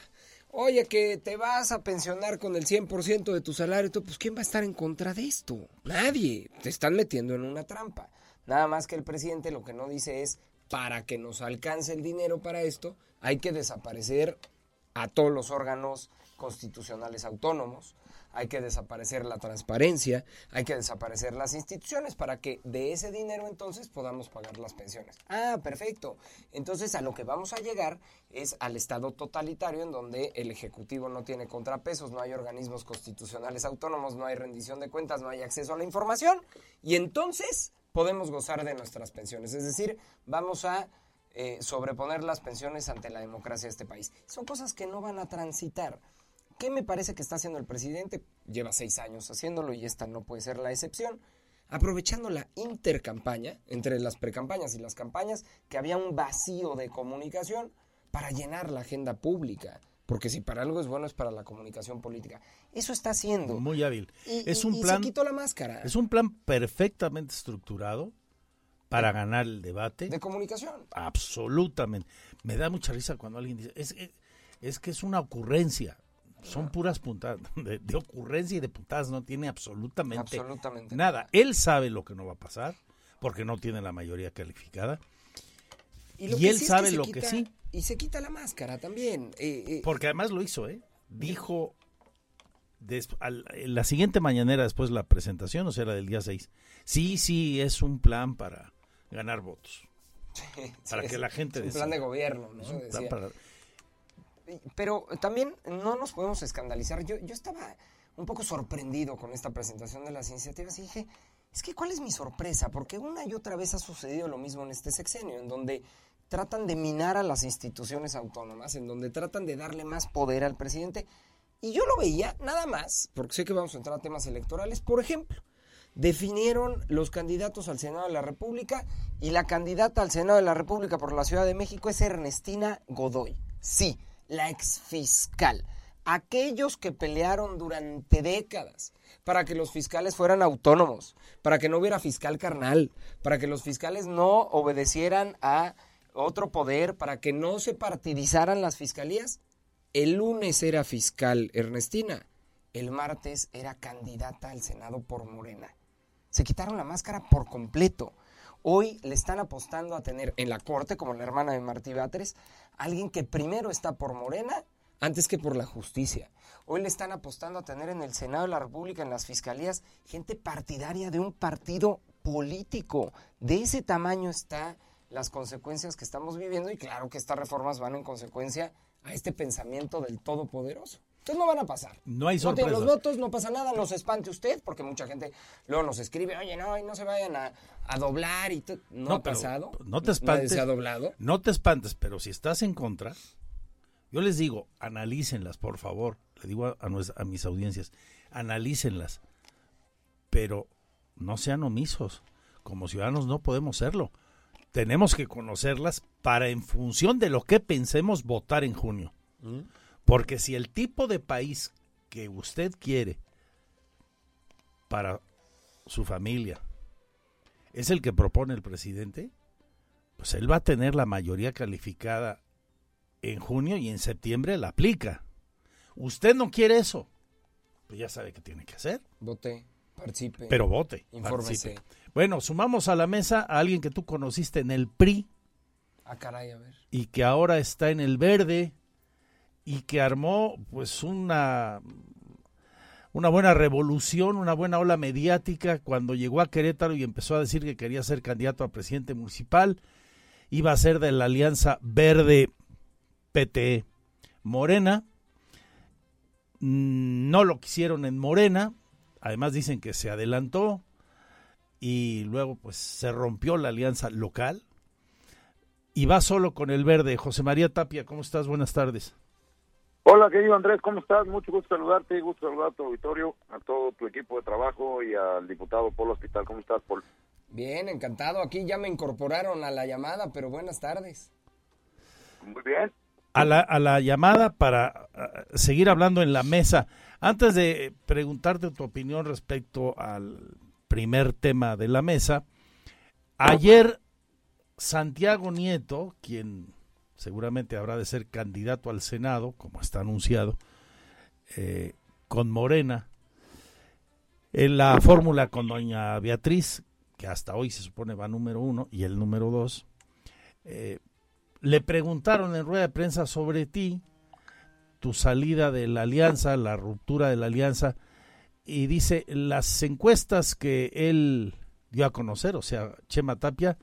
Oye, que te vas a pensionar con el 100% de tu salario, pues ¿quién va a estar en contra de esto? Nadie. Te están metiendo en una trampa. Nada más que el presidente lo que no dice es, para que nos alcance el dinero para esto, hay que desaparecer a todos los órganos constitucionales autónomos, hay que desaparecer la transparencia, hay que desaparecer las instituciones para que de ese dinero entonces podamos pagar las pensiones. Ah, perfecto. Entonces a lo que vamos a llegar es al Estado totalitario en donde el Ejecutivo no tiene contrapesos, no hay organismos constitucionales autónomos, no hay rendición de cuentas, no hay acceso a la información y entonces podemos gozar de nuestras pensiones. Es decir, vamos a eh, sobreponer las pensiones ante la democracia de este país. Son cosas que no van a transitar. ¿Qué me parece que está haciendo el presidente? Lleva seis años haciéndolo y esta no puede ser la excepción. Aprovechando la intercampaña, entre las precampañas y las campañas, que había un vacío de comunicación para llenar la agenda pública. Porque si para algo es bueno es para la comunicación política. Eso está haciendo. Muy hábil. Y, es y- un y plan. se quitó la máscara Es un plan perfectamente estructurado para ganar el debate. de comunicación. Absolutamente. Me da mucha risa cuando alguien dice, es, es, es que es una ocurrencia. Son puras puntadas. De, de ocurrencia y de puntadas no tiene absolutamente, Absolutamente nada. Él sabe lo que no va a pasar porque no tiene la mayoría calificada. Y, lo que él sí sabe lo que sí. Y se quita la máscara también. Eh, eh, Porque además lo hizo, ¿eh? Dijo des- al- la siguiente mañanera después de la presentación, o sea, la del día 6. Sí, sí, es un plan para ganar votos. Para sí, que la gente es un decida. plan de gobierno, ¿no? Es un plan Decía. para- Pero también no nos podemos escandalizar. Yo, yo estaba un poco sorprendido con esta presentación de las iniciativas y dije, es que ¿cuál es mi sorpresa? Porque una y otra vez ha sucedido lo mismo en este sexenio, en donde tratan de minar a las instituciones autónomas, en donde tratan de darle más poder al presidente. Y yo lo veía nada más, porque sé que vamos a entrar a temas electorales, por ejemplo. Definieron los candidatos al Senado de la República y la candidata al Senado de la República por la Ciudad de México es Ernestina Godoy. Sí, la exfiscal. Aquellos que pelearon durante décadas para que los fiscales fueran autónomos, para que no hubiera fiscal carnal, para que los fiscales no obedecieran a otro poder, para que no se partidizaran las fiscalías. El lunes era fiscal Ernestina, el martes era candidata al Senado por Morena. Se quitaron la máscara por completo. Hoy le están apostando a tener en la corte, como la hermana de Martí Batres, alguien que primero está por Morena antes que por la justicia. Hoy le están apostando a tener en el Senado de la República, en las fiscalías, gente partidaria de un partido político. De ese tamaño están las consecuencias que estamos viviendo y claro que estas reformas van en consecuencia a este pensamiento del todopoderoso. Entonces no van a pasar. No hay No tienen los sorpresas. votos, no pasa nada, no se espante usted, porque mucha gente luego nos escribe, oye, no, y no se vayan a, a doblar y todo. No, ha pasado. No te Nadie espantes. se ha doblado. No te espantes, pero si estás en contra, yo les digo, analícenlas, por favor. Le digo a, a mis audiencias, analícenlas. Pero no sean omisos. Como ciudadanos no podemos serlo. Tenemos que conocerlas para, en función de lo que pensemos, votar en junio. Porque si el tipo de país que usted quiere para su familia es el que propone el presidente, pues él va a tener la mayoría calificada en junio y en septiembre la aplica. Usted no quiere eso, pues ya sabe qué tiene que hacer. Vote, participe. Pero vote. Infórmese. participe. Bueno, sumamos a la mesa a alguien que tú conociste en el PRI Ah, caray, a ver. y que ahora está en el verde y que armó pues una una buena revolución, una buena ola mediática cuando llegó a Querétaro y empezó a decir que quería ser candidato a presidente municipal, iba a ser de la alianza verde PT Morena. Mm, No lo quisieron en Morena, además dicen que se adelantó y luego pues se rompió la alianza local y va solo con el verde. José María Tapia, ¿cómo estás? Buenas tardes. Hola, querido Andrés, ¿cómo estás? Mucho gusto saludarte, gusto saludar a tu auditorio, a todo tu equipo de trabajo y al diputado Polo Hospital. ¿Cómo estás, Paul? Bien, encantado. Aquí ya me incorporaron a la llamada, pero buenas tardes. Muy bien. A la, a la llamada para ah, seguir hablando en la mesa. Antes de preguntarte tu opinión respecto al primer tema de la mesa, ayer Santiago Nieto, quien seguramente habrá de ser candidato al Senado, como está anunciado, eh, con Morena, en la fórmula con doña Beatriz, que hasta hoy se supone va número uno, y el número dos, eh, le preguntaron en rueda de prensa sobre ti tu salida de la alianza, la ruptura de la alianza, y dice, las encuestas que él dio a conocer, o sea, Chema Tapia,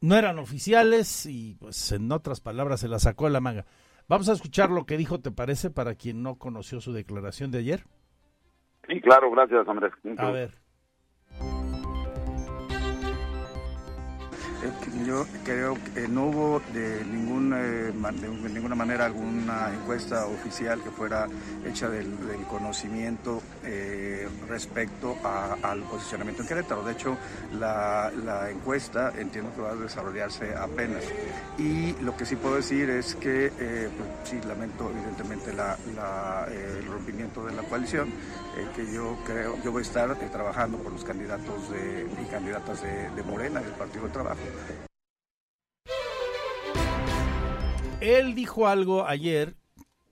no eran oficiales y pues en otras palabras se la sacó de la manga. Vamos a escuchar lo que dijo, ¿te parece? Para quien no conoció su declaración de ayer. Sí, claro, gracias, Andrés. A ver. Yo creo que no hubo de, ninguna, eh, de ninguna manera alguna encuesta oficial que fuera hecha del, conocimiento eh, respecto al posicionamiento en Querétaro. De hecho, la, encuesta entiendo que va a desarrollarse apenas. Y lo que sí puedo decir es que, eh, pues, sí, lamento evidentemente el rompimiento de la coalición, que yo creo, yo voy a estar trabajando con los candidatos de, y candidatas de, de Morena, del Partido del Trabajo. Él dijo algo ayer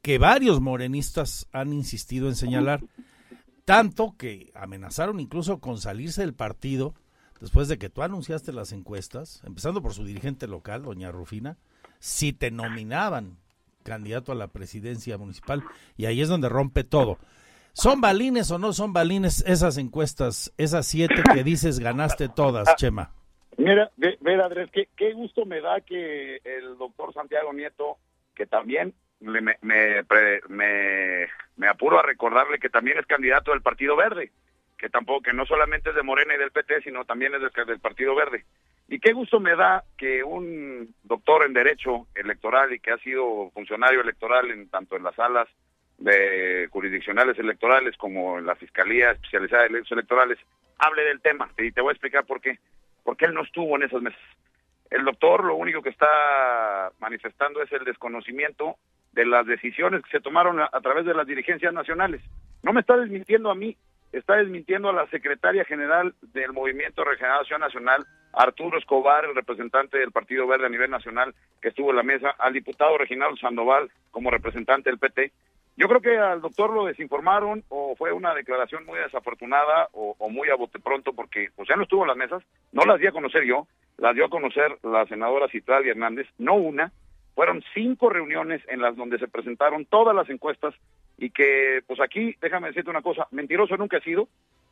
que varios morenistas han insistido en señalar, tanto que amenazaron incluso con salirse del partido después de que tú anunciaste las encuestas, empezando por su dirigente local, doña Rufina, si te nominaban candidato a la presidencia municipal, y ahí es donde rompe todo. ¿Son balines o no son balines esas encuestas, esas siete que dices ganaste todas, Chema? Mira, ver, Andrés, qué, qué gusto me da que el doctor Santiago Nieto, que también me, me, me, me, apuro a recordarle que también es candidato del Partido Verde, que tampoco, que no solamente es de Morena y del PT, sino también es del, Partido Verde. Y qué gusto me da que un doctor en Derecho Electoral y que ha sido funcionario electoral en tanto en las salas de jurisdiccionales electorales como en la Fiscalía Especializada de Derechos Electorales hable del tema. Y te voy a explicar por qué porque él no estuvo en esas mesas. El doctor lo único que está manifestando es el desconocimiento de las decisiones que se tomaron a, través de las dirigencias nacionales. No me está desmintiendo a mí, está desmintiendo a la secretaria general del Movimiento Regeneración Nacional, Arturo Escobar, el representante del Partido Verde a nivel nacional, que estuvo en la mesa, al diputado Reginaldo Sandoval como representante del PT, yo creo que al doctor lo desinformaron o fue una declaración muy desafortunada o, muy a bote pronto porque pues ya no estuvo en las mesas, no las di a conocer yo, las dio a conocer la senadora Citlali Hernández, no una, fueron cinco reuniones en las donde se presentaron todas las encuestas y que pues aquí, déjame decirte una cosa, mentiroso nunca he sido,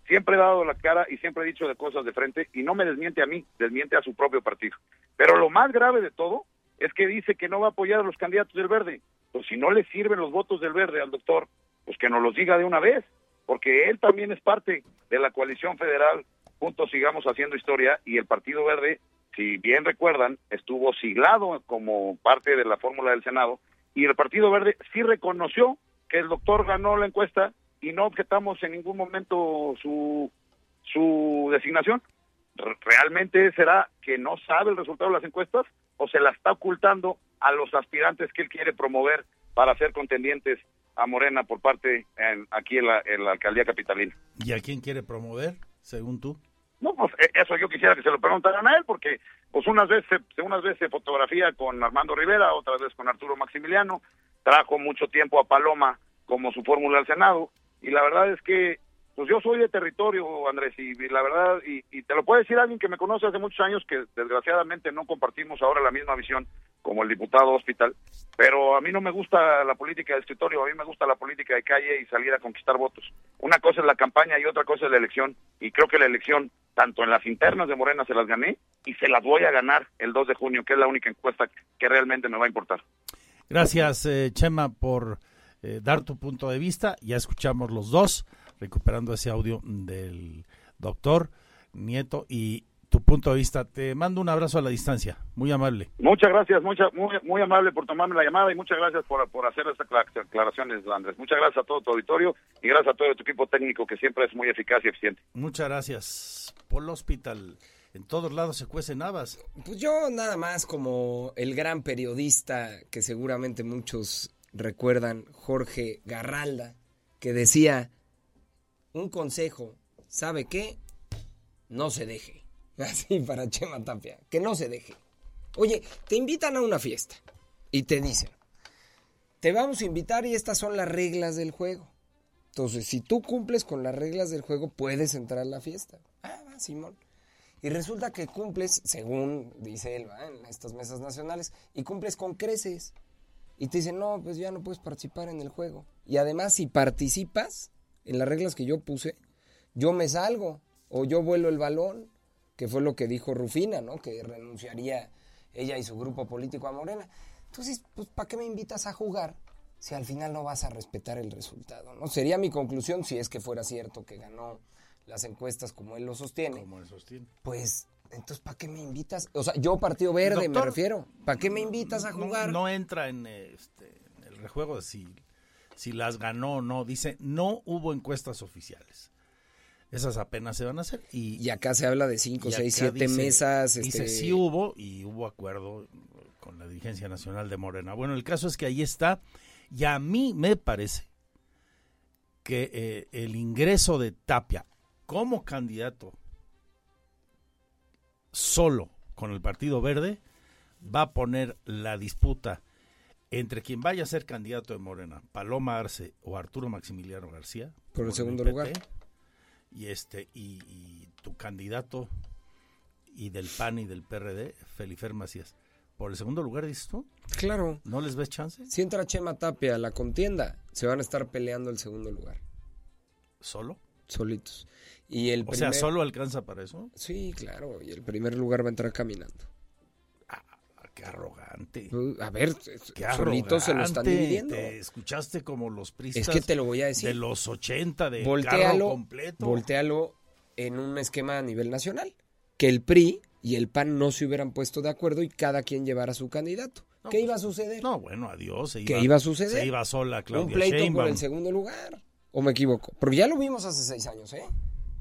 siempre he dado la cara y siempre he dicho de cosas de frente y no me desmiente a mí, desmiente a su propio partido. Pero lo más grave de todo es que dice que no va a apoyar a los candidatos del verde pues si no le sirven los votos del verde al doctor, pues que nos los diga de una vez, porque él también es parte de la coalición federal, juntos sigamos haciendo historia, y el Partido Verde, si bien recuerdan, estuvo siglado como parte de la fórmula del Senado, y el Partido Verde sí reconoció que el doctor ganó la encuesta y no objetamos en ningún momento su, su designación. ¿Realmente será que no sabe el resultado de las encuestas o se la está ocultando a los aspirantes que él quiere promover para ser contendientes a Morena por parte en, aquí en la, alcaldía capitalina. ¿Y a quién quiere promover, según tú? No, pues e, eso yo quisiera que se lo preguntaran a él, porque pues unas veces, unas veces fotografía con Armando Rivera, otras veces con Arturo Maximiliano, trajo mucho tiempo a Paloma como su fórmula al Senado, y la verdad es que pues yo soy de territorio, Andrés, y, la verdad, y, te lo puede decir alguien que me conoce hace muchos años, que desgraciadamente no compartimos ahora la misma visión como el diputado hospital, pero a mí no me gusta la política de escritorio, a mí me gusta la política de calle y salir a conquistar votos. Una cosa es la campaña y otra cosa es la elección, y creo que la elección, tanto en las internas de Morena se las gané, y se las voy a ganar el 2 de junio, que es la única encuesta que realmente me va a importar. Gracias, eh, Chema, por eh, dar tu punto de vista. Ya escuchamos los dos recuperando ese audio del doctor Nieto y tu punto de vista. Te mando un abrazo a la distancia, muy amable. Muchas gracias, muy, muy amable por tomarme la llamada y muchas gracias por, por hacer estas aclaraciones, Andrés. Muchas gracias a todo tu auditorio y gracias a todo tu equipo técnico que siempre es muy eficaz y eficiente. Muchas gracias. Por el hospital. En todos lados se cuecen habas. Pues yo nada más como el gran periodista que seguramente muchos recuerdan, Jorge Garralda, que decía, un consejo, ¿sabe qué? No se deje. Así para Chema Tapia, que no se deje. Oye, te invitan a una fiesta y te dicen, te vamos a invitar y estas son las reglas del juego. Entonces, si tú cumples con las reglas del juego, puedes entrar a la fiesta. Ah, va, Simón. Y resulta que cumples, según dice él, en estas mesas nacionales, y cumples con creces. y te dicen, no, pues ya no puedes participar en el juego. Y además, si participas en las reglas que yo puse, yo me salgo o yo vuelo el balón, que fue lo que dijo Rufina, ¿no? Que renunciaría ella y su grupo político a Morena. Entonces, pues, ¿para qué me invitas a jugar si al final no vas a respetar el resultado? ¿no? Sería mi conclusión si es que fuera cierto que ganó las encuestas como él lo sostiene. Como él sostiene. Pues, entonces, ¿para qué me invitas? O sea, yo Partido Verde me refiero. ¿Para qué me invitas a jugar? No, entra en, este, en el rejuego de si, si las ganó o no. Dice, no hubo encuestas oficiales. Esas apenas se van a hacer. Y, y acá se habla de 5, 6, 7 mesas. Dice, este... sí hubo y hubo acuerdo con la dirigencia nacional de Morena. Bueno, el caso es que ahí está. Y a mí me parece que eh, el ingreso de Tapia como candidato solo con el Partido Verde va a poner la disputa entre quien vaya a ser candidato de Morena, Paloma Arce o Arturo Maximiliano García. Por el segundo lugar. Y, este, y, y, tu candidato y del PAN y del PRD, Felifer Macías. ¿Por el segundo lugar dices tú? Claro. ¿No les ves chance? Si entra Chema Tapia a la contienda, se van a estar peleando el segundo lugar. ¿Solo? Solitos. Y el o sea, ¿solo alcanza para eso? Sí, claro. Y el primer lugar va a entrar caminando. Qué arrogante. A ver, qué solitos se lo están dividiendo. Te escuchaste como los pristas. Es que te lo voy a decir. De los 80, de voltealo, carro completo. Voltealo en un esquema a nivel nacional. Que el PRI y el PAN no se hubieran puesto de acuerdo y cada quien llevara su candidato. No, ¿Qué pues, iba a suceder? No, bueno, adiós. Se ¿Qué iba, iba a suceder? Se iba sola Claudia Un pleito Sheinbaum. por el segundo lugar. ¿O me equivoco? Porque ya lo vimos hace seis años, ¿eh?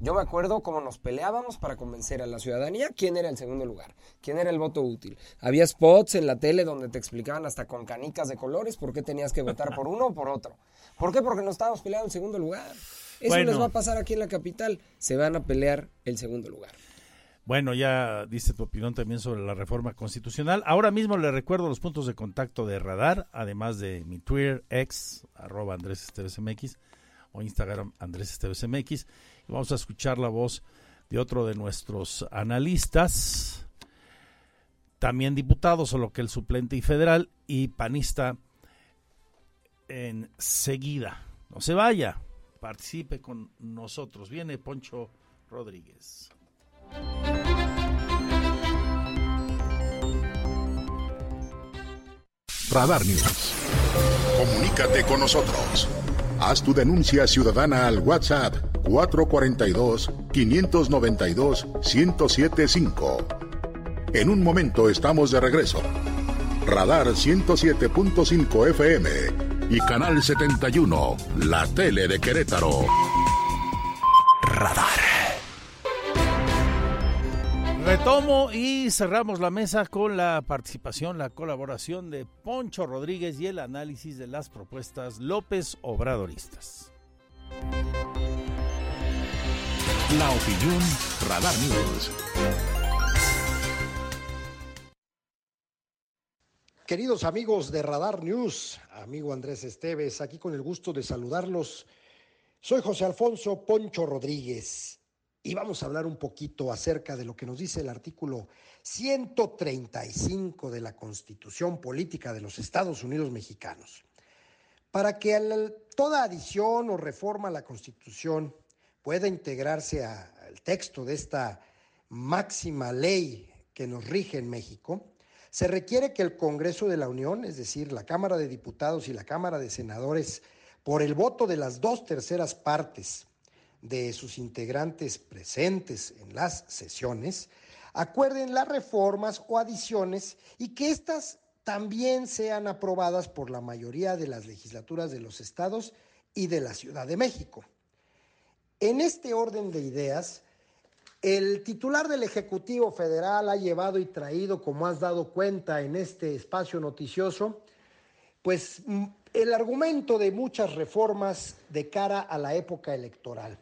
Yo me acuerdo cómo nos peleábamos para convencer a la ciudadanía quién era el segundo lugar, quién era el voto útil. Había spots en la tele donde te explicaban hasta con canicas de colores por qué tenías que votar por uno o por otro. ¿Por qué? Porque nos estábamos peleando el segundo lugar. Eso Bueno. les va a pasar aquí en la capital. Se van a pelear el segundo lugar. Bueno, ya diste tu opinión también sobre la reforma constitucional. Ahora mismo le recuerdo los puntos de contacto de Radar, además de mi Twitter, ex, arroba Andrés Esteves MX, o Instagram Andrés Esteves MX. Vamos a escuchar la voz de otro de nuestros analistas, también diputado, solo que el suplente y federal, y panista enseguida. No se vaya, participe con nosotros. Viene Poncho Rodríguez. Radar News. Comunícate con nosotros. Haz tu denuncia ciudadana al WhatsApp 442-592-1075. En un momento estamos de regreso. Radar 107.5 FM y Canal 71, la tele de Querétaro. Radar. Retomo y cerramos la mesa con la participación, la colaboración de Poncho Rodríguez y el análisis de las propuestas López Obradoristas. La opinión Radar News. Queridos amigos de Radar News, amigo Andrés Esteves, aquí con el gusto de saludarlos. Soy José Alfonso Poncho Rodríguez y vamos a hablar un poquito acerca de lo que nos dice el artículo 135 de la Constitución Política de los Estados Unidos Mexicanos. Para que toda adición o reforma a la Constitución pueda integrarse al texto de esta máxima ley que nos rige en México, se requiere que el Congreso de la Unión, es decir, la Cámara de Diputados y la Cámara de Senadores, por el voto de las dos terceras partes de sus integrantes presentes en las sesiones, acuerden las reformas o adiciones y que éstas también sean aprobadas por la mayoría de las legislaturas de los estados y de la Ciudad de México. En este orden de ideas, el titular del Ejecutivo Federal ha llevado y traído, como has dado cuenta en este espacio noticioso, pues mm, el argumento de muchas reformas de cara a la época electoral.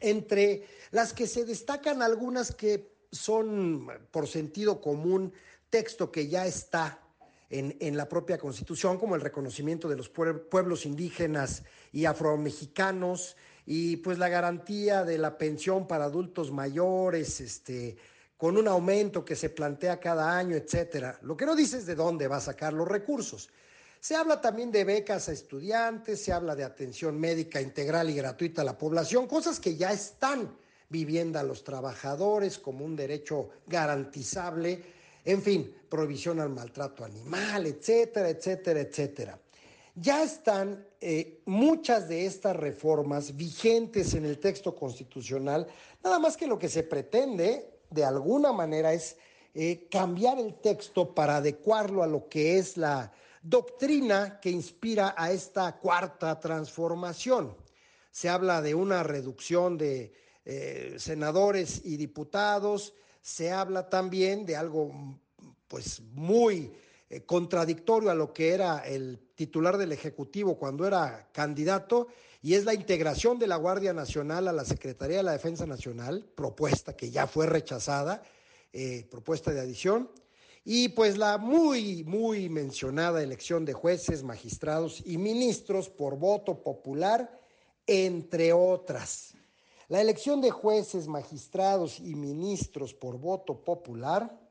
Entre las que se destacan algunas que son, por sentido común, texto que ya está en, en la propia Constitución, como el reconocimiento de los pueblos indígenas y afromexicanos, y pues la garantía de la pensión para adultos mayores, este, con un aumento que se plantea cada año, etcétera. Lo que no dice es de dónde va a sacar los recursos. Se habla también de becas a estudiantes, se habla de atención médica integral y gratuita a la población, cosas que ya están viviendo a los trabajadores como un derecho garantizable, en fin, prohibición al maltrato animal, etcétera, etcétera, etcétera. Ya están eh, muchas de estas reformas vigentes en el texto constitucional, nada más que lo que se pretende de alguna manera es eh, cambiar el texto para adecuarlo a lo que es la doctrina que inspira a esta cuarta transformación. Se habla de una reducción de eh, senadores y diputados, se habla también de algo pues muy eh, contradictorio a lo que era el titular del Ejecutivo cuando era candidato, y es la integración de la Guardia Nacional a la Secretaría de la Defensa Nacional, propuesta que ya fue rechazada, eh, propuesta de adición, y pues la muy, muy mencionada elección de jueces, magistrados y ministros por voto popular, entre otras. La elección de jueces, magistrados y ministros por voto popular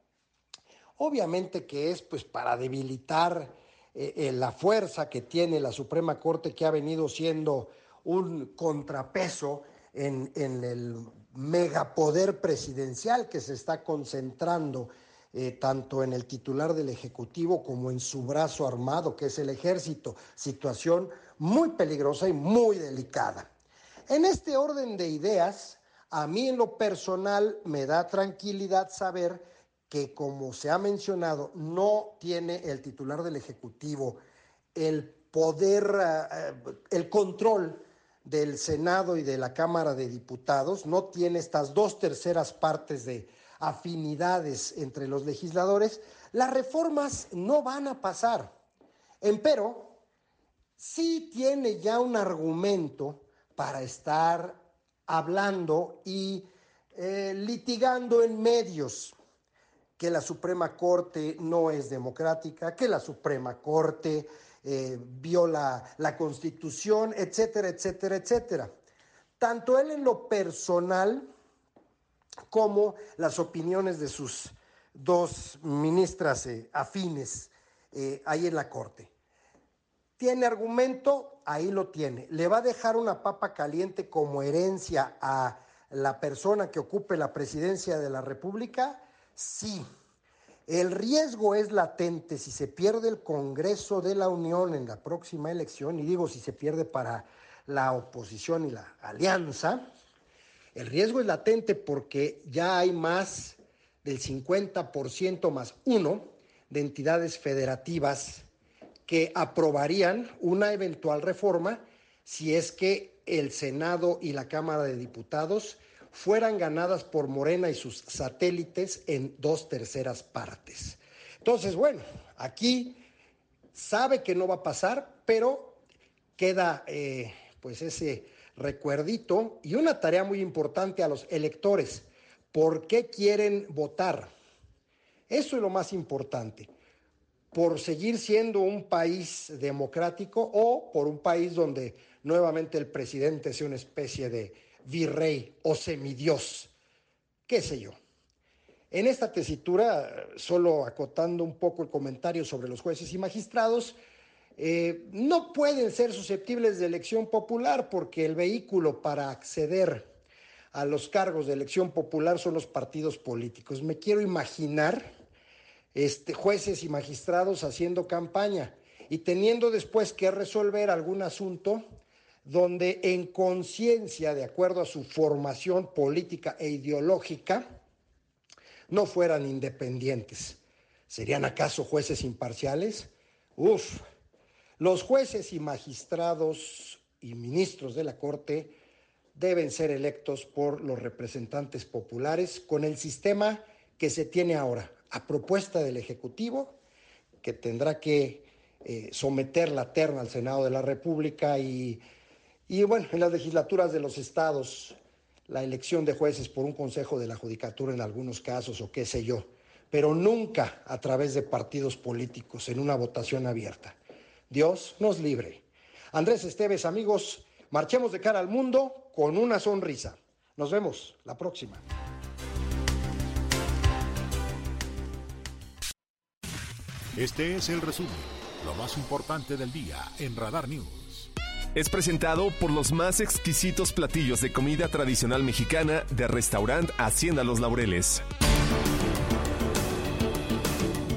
Obviamente que es pues para debilitar eh, eh, la fuerza que tiene la Suprema Corte que ha venido siendo un contrapeso en, en el megapoder presidencial que se está concentrando eh, tanto en el titular del Ejecutivo como en su brazo armado, que es el ejército. Situación muy peligrosa y muy delicada. En este orden de ideas, a mí en lo personal me da tranquilidad saber que, como se ha mencionado, no tiene el titular del Ejecutivo el poder, eh, eh, el control del Senado y de la Cámara de Diputados, no tiene estas dos terceras partes de afinidades entre los legisladores, las reformas no van a pasar. Empero, sí tiene ya un argumento para estar hablando y eh, litigando en medios que la Suprema Corte no es democrática, que la Suprema Corte eh, viola la Constitución, etcétera, etcétera, etcétera. Tanto él en lo personal como las opiniones de sus dos ministras eh, afines eh, ahí en la Corte. ¿Tiene argumento? Ahí lo tiene. ¿Le va a dejar una papa caliente como herencia a la persona que ocupe la presidencia de la República? Sí, el riesgo es latente si se pierde el Congreso de la Unión en la próxima elección, y digo si se pierde para la oposición y la alianza, el riesgo es latente porque ya hay más del 50% más uno de entidades federativas que aprobarían una eventual reforma si es que el Senado y la Cámara de Diputados fueran ganadas por Morena y sus satélites en dos terceras partes. Entonces, bueno, aquí sabe que no va a pasar, pero queda eh, pues ese recuerdito y una tarea muy importante a los electores. ¿Por qué quieren votar? Eso es lo más importante. ¿Por seguir siendo un país democrático o por un país donde nuevamente el presidente sea una especie de virrey o semidios, qué sé yo. En esta tesitura, solo acotando un poco el comentario sobre los jueces y magistrados, eh, no pueden ser susceptibles de elección popular porque el vehículo para acceder a los cargos de elección popular son los partidos políticos. Me quiero imaginar este, jueces y magistrados haciendo campaña y teniendo después que resolver algún asunto donde en conciencia, de acuerdo a su formación política e ideológica, no fueran independientes. ¿Serían acaso jueces imparciales? Uf, los jueces y magistrados y ministros de la Corte deben ser electos por los representantes populares con el sistema que se tiene ahora, a propuesta del Ejecutivo, que tendrá que eh, someter la terna al Senado de la República y y bueno, en las legislaturas de los estados, la elección de jueces por un consejo de la judicatura en algunos casos o qué sé yo, pero nunca a través de partidos políticos en una votación abierta. Dios nos libre. Andrés Esteves, amigos, marchemos de cara al mundo con una sonrisa. Nos vemos la próxima. Este es el resumen Lo más importante del día en Radar News. Es presentado por los más exquisitos platillos de comida tradicional mexicana de restaurante Hacienda Los Laureles.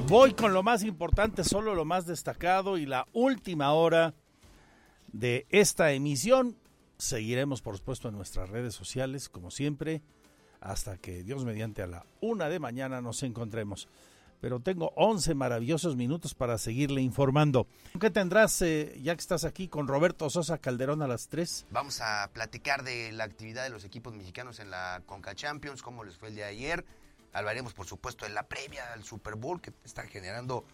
Voy con lo más importante, solo lo más destacado y la última hora de esta emisión. Seguiremos, por supuesto, en nuestras redes sociales, como siempre, hasta que Dios mediante a la una de mañana nos encontremos. Pero tengo 11 maravillosos minutos para seguirle informando. ¿Qué tendrás, eh, ya que estás aquí, con Roberto Sosa Calderón a las 3? Vamos a platicar de la actividad de los equipos mexicanos en la Conca Champions, cómo les fue el de ayer. Hablaremos, por supuesto, en la previa al Super Bowl, que está generando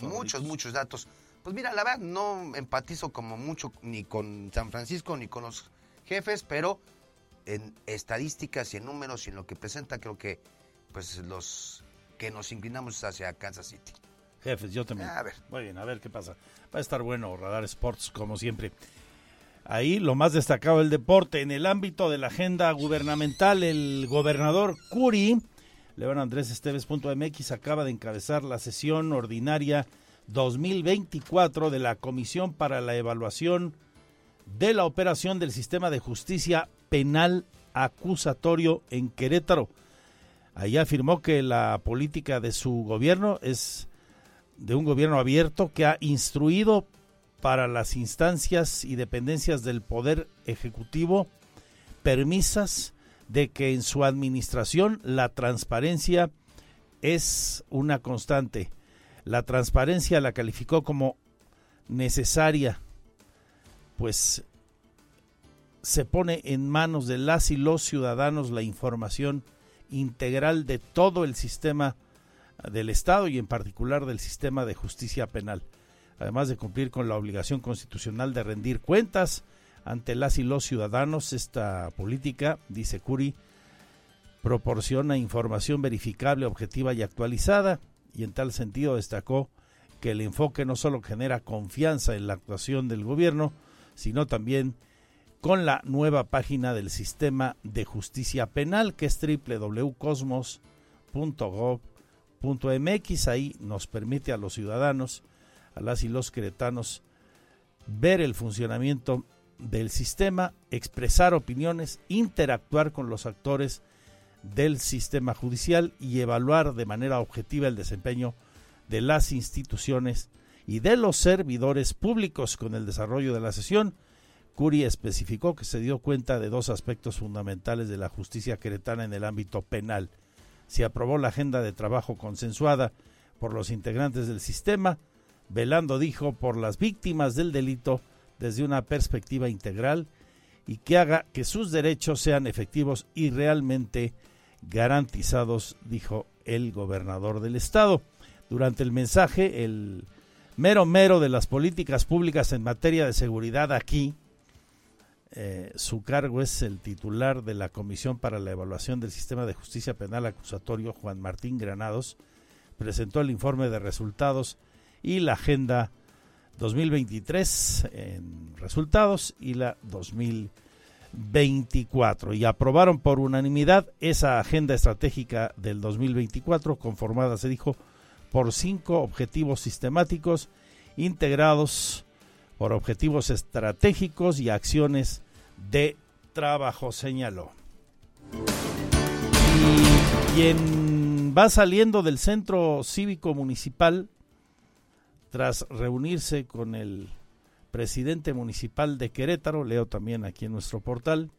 muchos, muchos datos. Pues mira, la verdad, no empatizo como mucho ni con San Francisco ni con los jefes, pero en estadísticas y en números y en lo que presenta, creo que pues los que nos inclinamos hacia Kansas City. Jefes, yo también. A ver. Muy bien, a ver qué pasa. Va a estar bueno Radar Sports, como siempre. Ahí lo más destacado del deporte. En el ámbito de la agenda gubernamental, el gobernador Curi, León Andrés Esteves.mx, acaba de encabezar la sesión ordinaria 2024 de la Comisión para la Evaluación de la Operación del Sistema de Justicia Penal Acusatorio en Querétaro. Ahí afirmó que la política de su gobierno es de un gobierno abierto que ha instruido para las instancias y dependencias del Poder Ejecutivo permisas de que en su administración la transparencia es una constante. La transparencia la calificó como necesaria, pues se pone en manos de las y los ciudadanos la información integral de todo el sistema del Estado y en particular del sistema de justicia penal, además de cumplir con la obligación constitucional de rendir cuentas ante las y los ciudadanos. Esta política, dice Curi, proporciona información verificable, objetiva y actualizada y en tal sentido destacó que el enfoque no solo genera confianza en la actuación del gobierno, sino también con la nueva página del sistema de justicia penal que es www.cosmos.gov.mx. Ahí nos permite a los ciudadanos, a las y los queretanos, ver el funcionamiento del sistema, expresar opiniones, interactuar con los actores del sistema judicial y evaluar de manera objetiva el desempeño de las instituciones y de los servidores públicos con el desarrollo de la sesión Curi especificó que se dio cuenta de dos aspectos fundamentales de la justicia queretana en el ámbito penal. Se aprobó la agenda de trabajo consensuada por los integrantes del sistema, velando, dijo, por las víctimas del delito desde una perspectiva integral y que haga que sus derechos sean efectivos y realmente garantizados, dijo el gobernador del estado. Durante el mensaje, el mero mero de las políticas públicas en materia de seguridad aquí, eh, su cargo es el titular de la Comisión para la Evaluación del Sistema de Justicia Penal Acusatorio, Juan Martín Granados, presentó el informe de resultados y la agenda 2023 en resultados y la 2024 y aprobaron por unanimidad esa agenda estratégica del 2024 conformada, se dijo, por cinco objetivos sistemáticos integrados por objetivos estratégicos y acciones de trabajo, señaló. Y quien va saliendo del centro cívico municipal tras reunirse con el presidente municipal de Querétaro, leo también aquí en nuestro portal,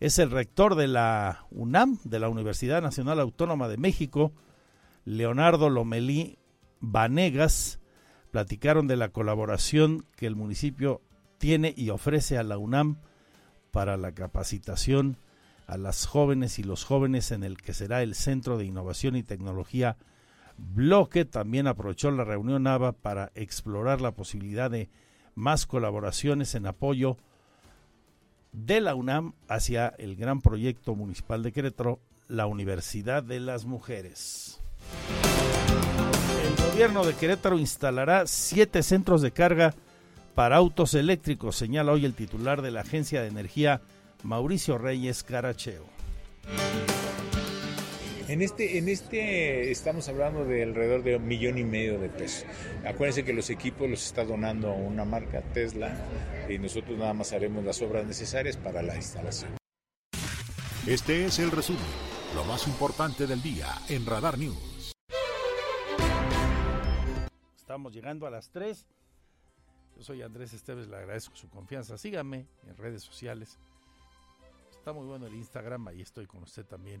es el rector de la UNAM, de la Universidad Nacional Autónoma de México, Leonardo Lomelí Vanegas, platicaron de la colaboración que el municipio tiene y ofrece a la UNAM para la capacitación a las jóvenes y los jóvenes en el que será el Centro de Innovación y Tecnología Bloque. También aprovechó la reunión NAVA para explorar la posibilidad de más colaboraciones en apoyo de la UNAM hacia el gran proyecto municipal de Querétaro, la Universidad de las Mujeres. El gobierno de Querétaro instalará siete centros de carga para autos eléctricos, señala hoy el titular de la Agencia de Energía, Mauricio Reyes Caracheo. En este, en este estamos hablando de alrededor de un millón y medio de pesos. Acuérdense que los equipos los está donando una marca Tesla y nosotros nada más haremos las obras necesarias para la instalación. Este es el resumen, lo más importante del día en Radar News. Estamos llegando a las 3. Yo soy Andrés Esteves, le agradezco su confianza. Síganme en redes sociales. Está muy bueno el Instagram, ahí estoy con usted también.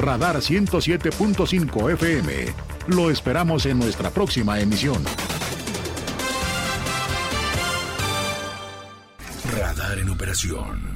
Radar 107.5 FM. Lo esperamos en nuestra próxima emisión. Radar en operación.